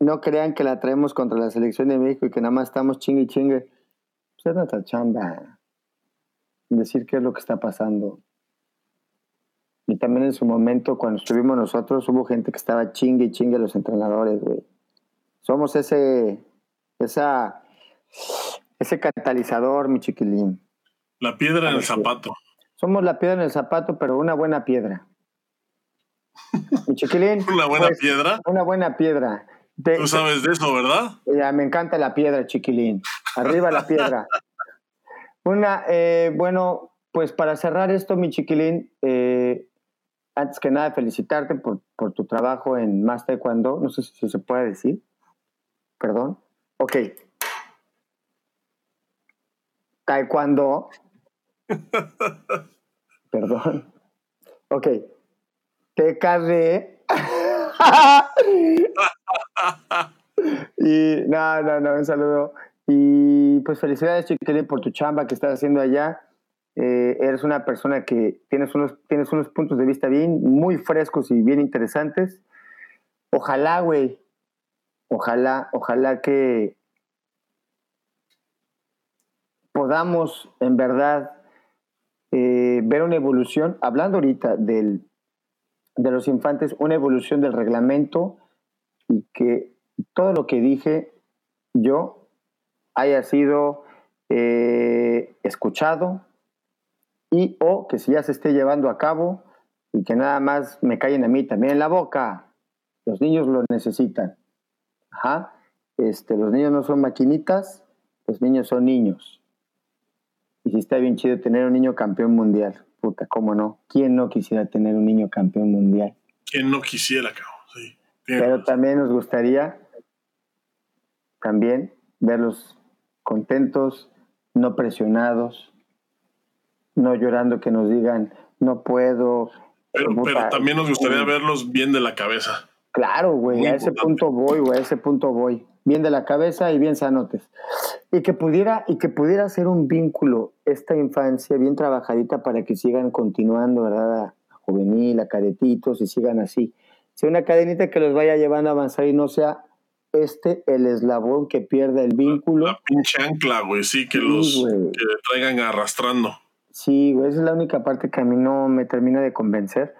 no crean que la traemos contra la selección de México y que nada más estamos chingue y chingue. Pues es nuestra chamba. Decir qué es lo que está pasando. Y también en su momento, cuando estuvimos nosotros, hubo gente que estaba chingue y chingue a los entrenadores, güey. Somos ese, esa, ese catalizador, mi chiquilín. La piedra en el zapato. Somos la piedra en el zapato, pero una buena piedra. Mi chiquilín. Una buena pues, piedra. Una buena piedra. Tú sabes de eso, ¿verdad? ya, me encanta la piedra, chiquilín. Arriba la piedra. Una, eh, bueno, pues para cerrar esto, mi chiquilín, eh, antes que nada felicitarte por, por tu trabajo en Más Taekwondo. No sé si se puede decir. Perdón. Ok. Taekwondo. Perdón. Ok. Te carré. y no, no, no, un saludo. Y pues felicidades, Chiquilín, por tu chamba que estás haciendo allá. Eh, eres una persona que tienes unos, tienes unos puntos de vista bien, muy frescos y bien interesantes. Ojalá, güey. Ojalá, ojalá que podamos en verdad eh, ver una evolución, hablando ahorita del, de los infantes, una evolución del reglamento y que todo lo que dije yo haya sido eh, escuchado y o que si ya se esté llevando a cabo y que nada más me callen a mí también en la boca. Los niños lo necesitan. Ajá. Este, los niños no son maquinitas, los niños son niños. Y si está bien chido tener un niño campeón mundial. Puta, ¿cómo no? ¿Quién no quisiera tener un niño campeón mundial? Quien no quisiera, cabrón. Sí. Pero también nos gustaría también verlos contentos, no presionados, no llorando que nos digan, no puedo. Pero, puta, pero también nos gustaría eh, verlos bien de la cabeza. Claro, güey, Muy a ese importante. punto voy, güey, a ese punto voy. Bien de la cabeza y bien sanotes. Y que pudiera, y que pudiera ser un vínculo esta infancia bien trabajadita para que sigan continuando, ¿verdad? A juvenil, a cadetitos y sigan así. Sea una cadenita que los vaya llevando a avanzar y no sea este el eslabón que pierda el vínculo. La pinche ancla, güey, sí, que Sí, los güey. que traigan arrastrando. Sí, güey, esa es la única parte que a mí no me termina de convencer.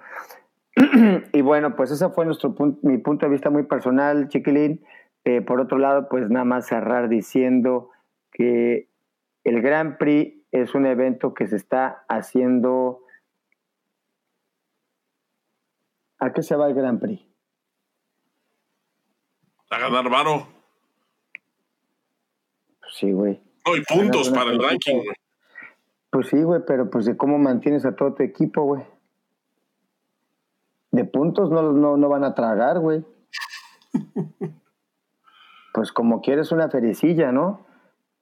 y bueno, pues ese fue nuestro pun- mi punto de vista muy personal, chiquilín. Eh, por otro lado, pues nada más cerrar diciendo que el Grand Prix es un evento que se está haciendo. ¿A qué se va el Grand Prix? A ganar varo. Pues sí, güey. No, y puntos para el ranking, güey. Pues sí, güey, pero pues de cómo mantienes a todo tu equipo, güey. De puntos no, no, no van a tragar, güey. Pues como quieres una feriecilla, ¿no?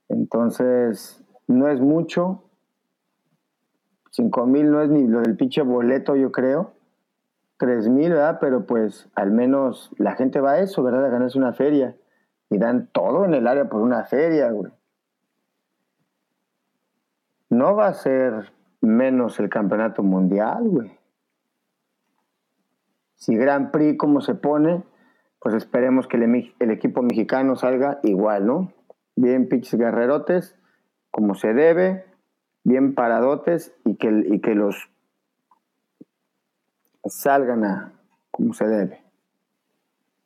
Entonces, no es mucho. Cinco mil no es ni lo del pinche boleto, yo creo. Tres mil, ¿verdad? Pero pues al menos la gente va a eso, ¿verdad? A ganarse una feria. Y dan todo en el área por una feria, güey no va a ser menos el campeonato mundial, güey. Si Grand Prix como se pone, pues esperemos que el, equipo mexicano salga igual, ¿no? Bien pinches guerrerotes, como se debe, bien paradotes y que, y que los salgan a como se debe.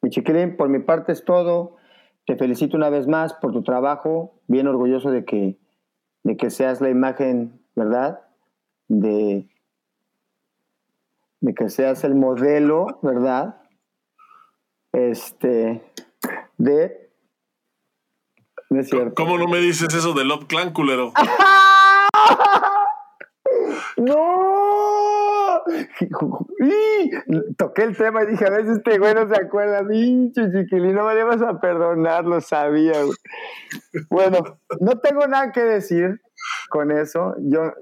Mi chiquilín, por mi parte es todo. Te felicito una vez más por tu trabajo, bien orgulloso de que de que seas la imagen, ¿verdad? De, de que seas el modelo, ¿verdad? Este, de No es cierto. ¿Cómo no me dices eso de Love Clan, culero? ¡No! Toqué el tema y dije, a veces este güey no se acuerda. Pinche chiquilín, no me le vas a perdonar, lo sabía. Güey. Bueno, no tengo nada que decir con eso. Yo.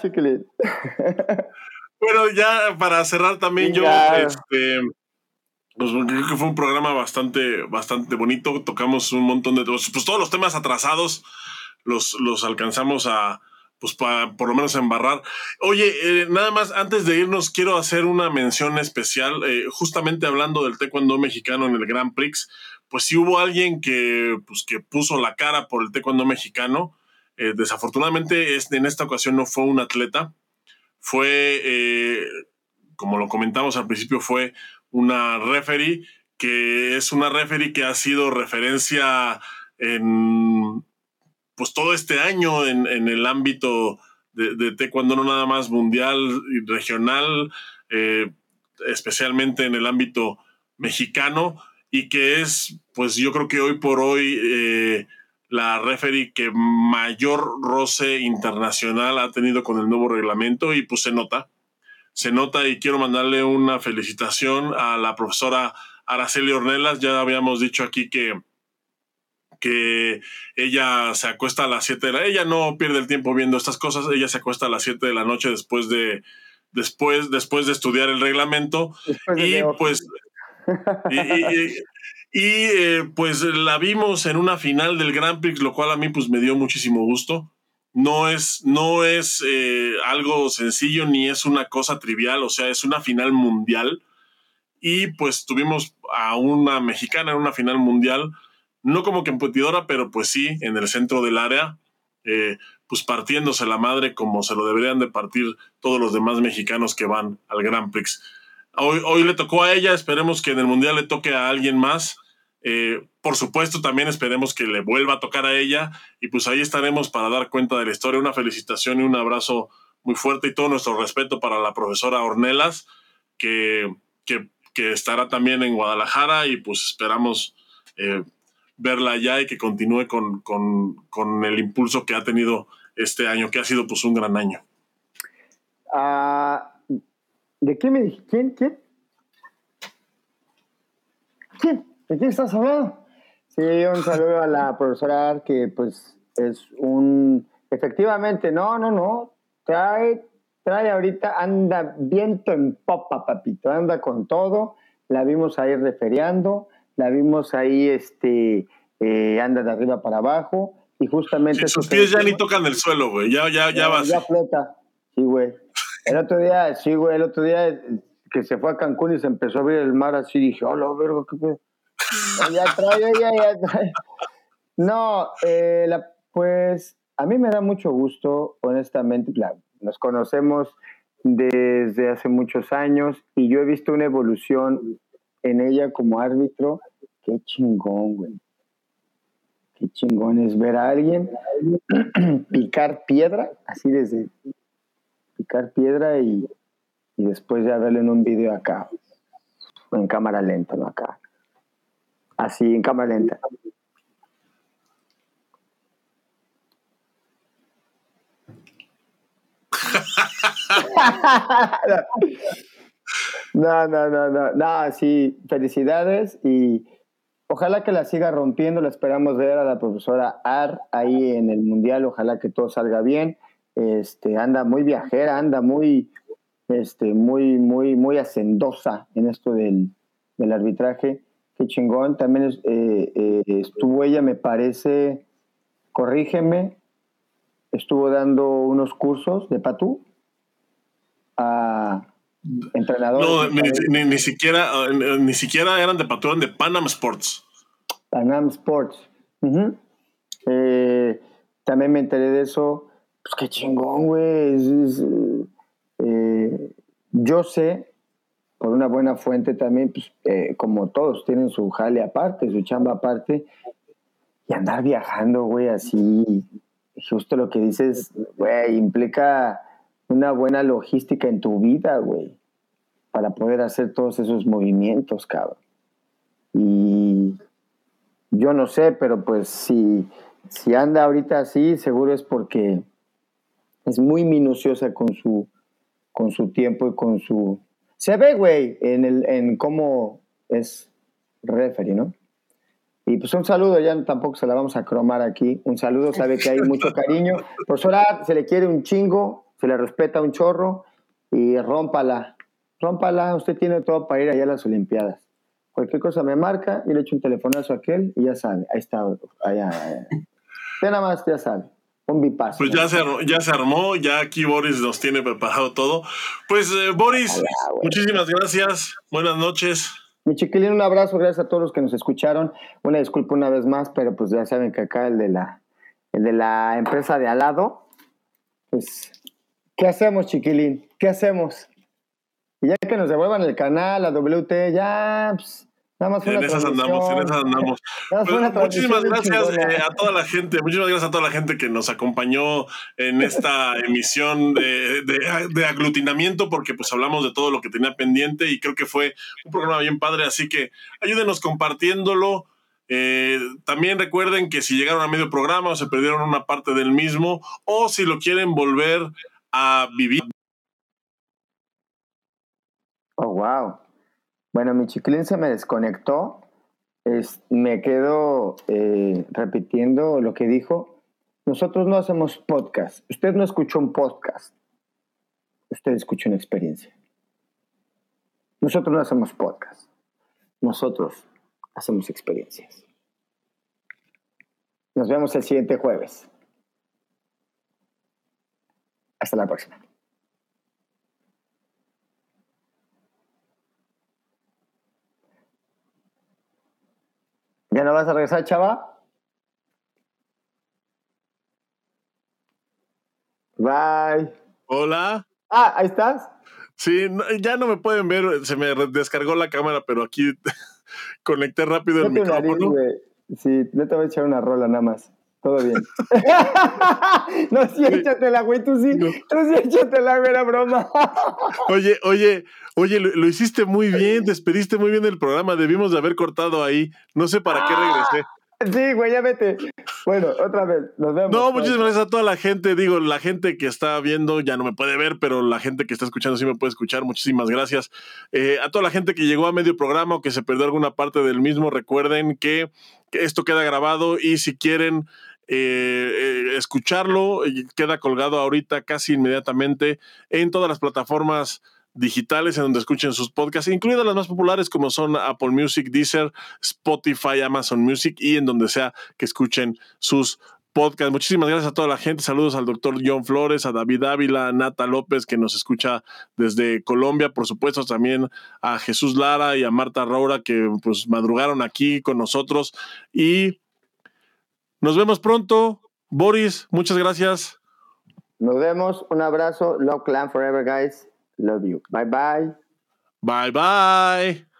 Chiquilín. Bueno, ya para cerrar también, yo, este, pues, creo que fue un programa bastante, bastante bonito. Tocamos un montón de, pues todos los temas atrasados los, los alcanzamos a, pues para por lo menos embarrar. Oye, eh, nada más, antes de irnos, quiero hacer una mención especial, eh, justamente hablando del taekwondo mexicano en el Grand Prix, pues sí hubo alguien que, pues, que puso la cara por el taekwondo mexicano. Eh, desafortunadamente, en esta ocasión no fue un atleta, fue, como lo comentamos al principio, fue una referee, que es una referee que ha sido referencia en pues todo este año en, el ámbito de, de, taekwondo, no nada más mundial y regional, eh, especialmente en el ámbito mexicano, y que es, pues yo creo que hoy por hoy, eh, la referee que mayor roce internacional ha tenido con el nuevo reglamento, y pues se nota, se nota, y quiero mandarle una felicitación a la profesora Araceli Ornelas, ya habíamos dicho aquí que que ella se acuesta a las 7 de la ella no pierde el tiempo viendo estas cosas, ella se acuesta a las 7 de la noche después de después después de estudiar el reglamento y pues y, eh, pues la vimos en una final del Grand Prix, lo cual a mí pues me dio muchísimo gusto. No es, no es eh, algo sencillo ni es una cosa trivial, o sea, es una final mundial. Y pues tuvimos a una mexicana en una final mundial no como competidora, pero pues sí, en el centro del área, eh, pues partiéndose la madre como se lo deberían de partir todos los demás mexicanos que van al Grand Prix. Hoy, hoy le tocó a ella, esperemos que en el Mundial le toque a alguien más. Eh, por supuesto, también esperemos que le vuelva a tocar a ella y pues ahí estaremos para dar cuenta de la historia. Una felicitación y un abrazo muy fuerte y todo nuestro respeto para la profesora Ornelas, que, que, estará también en Guadalajara y pues esperamos eh, verla ya y que continúe con, el impulso que ha tenido este año, que ha sido pues un gran año. Ah, ¿De qué me dije? ¿Quién? ¿Quién? ¿Quién? ¿De quién estás hablando? Sí, un saludo a la profesora que pues es un... Efectivamente, no, no, no. Trae, trae ahorita, anda viento en popa, papito. Anda con todo. La vimos ahí referiando la vimos ahí, este, eh, anda de arriba para abajo, y justamente... sus pies ya ni tocan el suelo, güey, ya, ya, ya, va. Ya flota, sí, güey. El otro día, sí, güey, el otro día que se fue a Cancún y se empezó a abrir el mar así, dije, hola, vergo, qué pedo. No, eh, pues a mí me da mucho gusto, honestamente, nos conocemos desde hace muchos años y yo he visto una evolución en ella como árbitro, qué chingón, güey. Qué chingón es ver a alguien picar piedra, así desde picar piedra y, y después ya verlo en un video acá, en cámara lenta, ¿no? Acá. Así, en cámara lenta. No, no, no, no, no, sí, felicidades y ojalá que la siga rompiendo, la esperamos ver a la profesora Ar ahí en el Mundial, ojalá que todo salga bien, este, anda muy viajera, anda muy, este, muy, muy, muy hacendosa en esto del, arbitraje, qué chingón, también eh, eh, estuvo ella, me parece, corrígeme, estuvo dando unos cursos de patú a entrenador. No, ni, siquiera, ni siquiera eran de Patrón, de Panam Sports. Panam Sports. Eh, también me enteré de eso. Pues qué chingón, güey. Yo sé, por una buena fuente también, pues, eh, como todos tienen su jale aparte, su chamba aparte, y andar viajando, güey, así, justo lo que dices, güey, implica una buena logística en tu vida, güey, para poder hacer todos esos movimientos, cabrón. Y yo no sé, pero pues si, si anda ahorita así, seguro es porque es muy minuciosa con su, con su tiempo y con su... Se ve, güey, en, el, en cómo es referee, ¿no? Y pues un saludo, ya tampoco se la vamos a cromar aquí. Un saludo, sabe que hay mucho cariño. Por suerte se le quiere un chingo, se le respeta un chorro y rómpala. Rómpala, usted tiene todo para ir allá a las Olimpiadas. Cualquier cosa me marca, y le echo un telefonazo a aquel y ya sabe. Ahí está, allá. allá. nada más, ya sabe. Un bipaso. Pues ya se, ya se armó, ya aquí Boris nos tiene preparado todo. Pues eh, Boris, muchísimas gracias. Buenas noches. Mi chiquilín, un abrazo, gracias a todos los que nos escucharon. Una disculpa una vez más, pero pues ya saben que acá el de la, el de la empresa de al lado, pues, ¿qué hacemos, chiquilín? ¿Qué hacemos? Y ya que nos devuelvan el canal, la WT, ya, pues, nada más En esas andamos, en esas andamos. Pues, muchísimas gracias eh, a toda la gente, muchísimas gracias a toda la gente que nos acompañó en esta emisión de, de, aglutinamiento, porque pues hablamos de todo lo que tenía pendiente y creo que fue un programa bien padre, así que ayúdenos compartiéndolo. Eh, también recuerden que si llegaron a medio programa o se perdieron una parte del mismo, o si lo quieren volver a vivir Oh, wow. Bueno, mi chiquilín se me desconectó. me quedo eh, repitiendo lo que dijo. Nosotros no hacemos podcast. Usted no escuchó un podcast. Usted escuchó una experiencia. Nosotros no hacemos podcast. Nosotros hacemos experiencias. Nos vemos el siguiente jueves. Hasta la próxima. ¿Ya no vas a regresar, chava? Bye. Hola. Ah, ahí estás. Sí, ya no me pueden ver, se me descargó la cámara, pero aquí conecté rápido el micrófono. sí, yo te voy a echar una rola nada más. Todo bien. no, sí, échatela, güey, tú sí. Tú sí, échatela, güey, era broma. oye, oye, oye, lo, hiciste muy bien, despediste muy bien el programa. Debimos de haber cortado ahí. No sé para qué regresé. Sí, güey, ya vete. Bueno, otra vez, nos vemos. No, muchísimas gracias a toda la gente. Digo, la gente que está viendo ya no me puede ver, pero la gente que está escuchando sí me puede escuchar. Muchísimas gracias. Eh, a toda la gente que llegó a medio programa o que se perdió alguna parte del mismo, recuerden que esto queda grabado y si quieren eh, eh, escucharlo. Queda colgado ahorita casi inmediatamente en todas las plataformas digitales en donde escuchen sus podcasts, incluidas las más populares como son Apple Music, Deezer, Spotify, Amazon Music y en donde sea que escuchen sus podcasts. Muchísimas gracias a toda la gente. Saludos al doctor John Flores, a David Ávila, a Nata López, que nos escucha desde Colombia. Por supuesto, también a Jesús Lara y a Marta Raura, que pues madrugaron aquí con nosotros. Y nos vemos pronto. Boris, muchas gracias. Nos vemos. Un abrazo. Love Clan Forever, guys. Love you. Bye bye. Bye bye.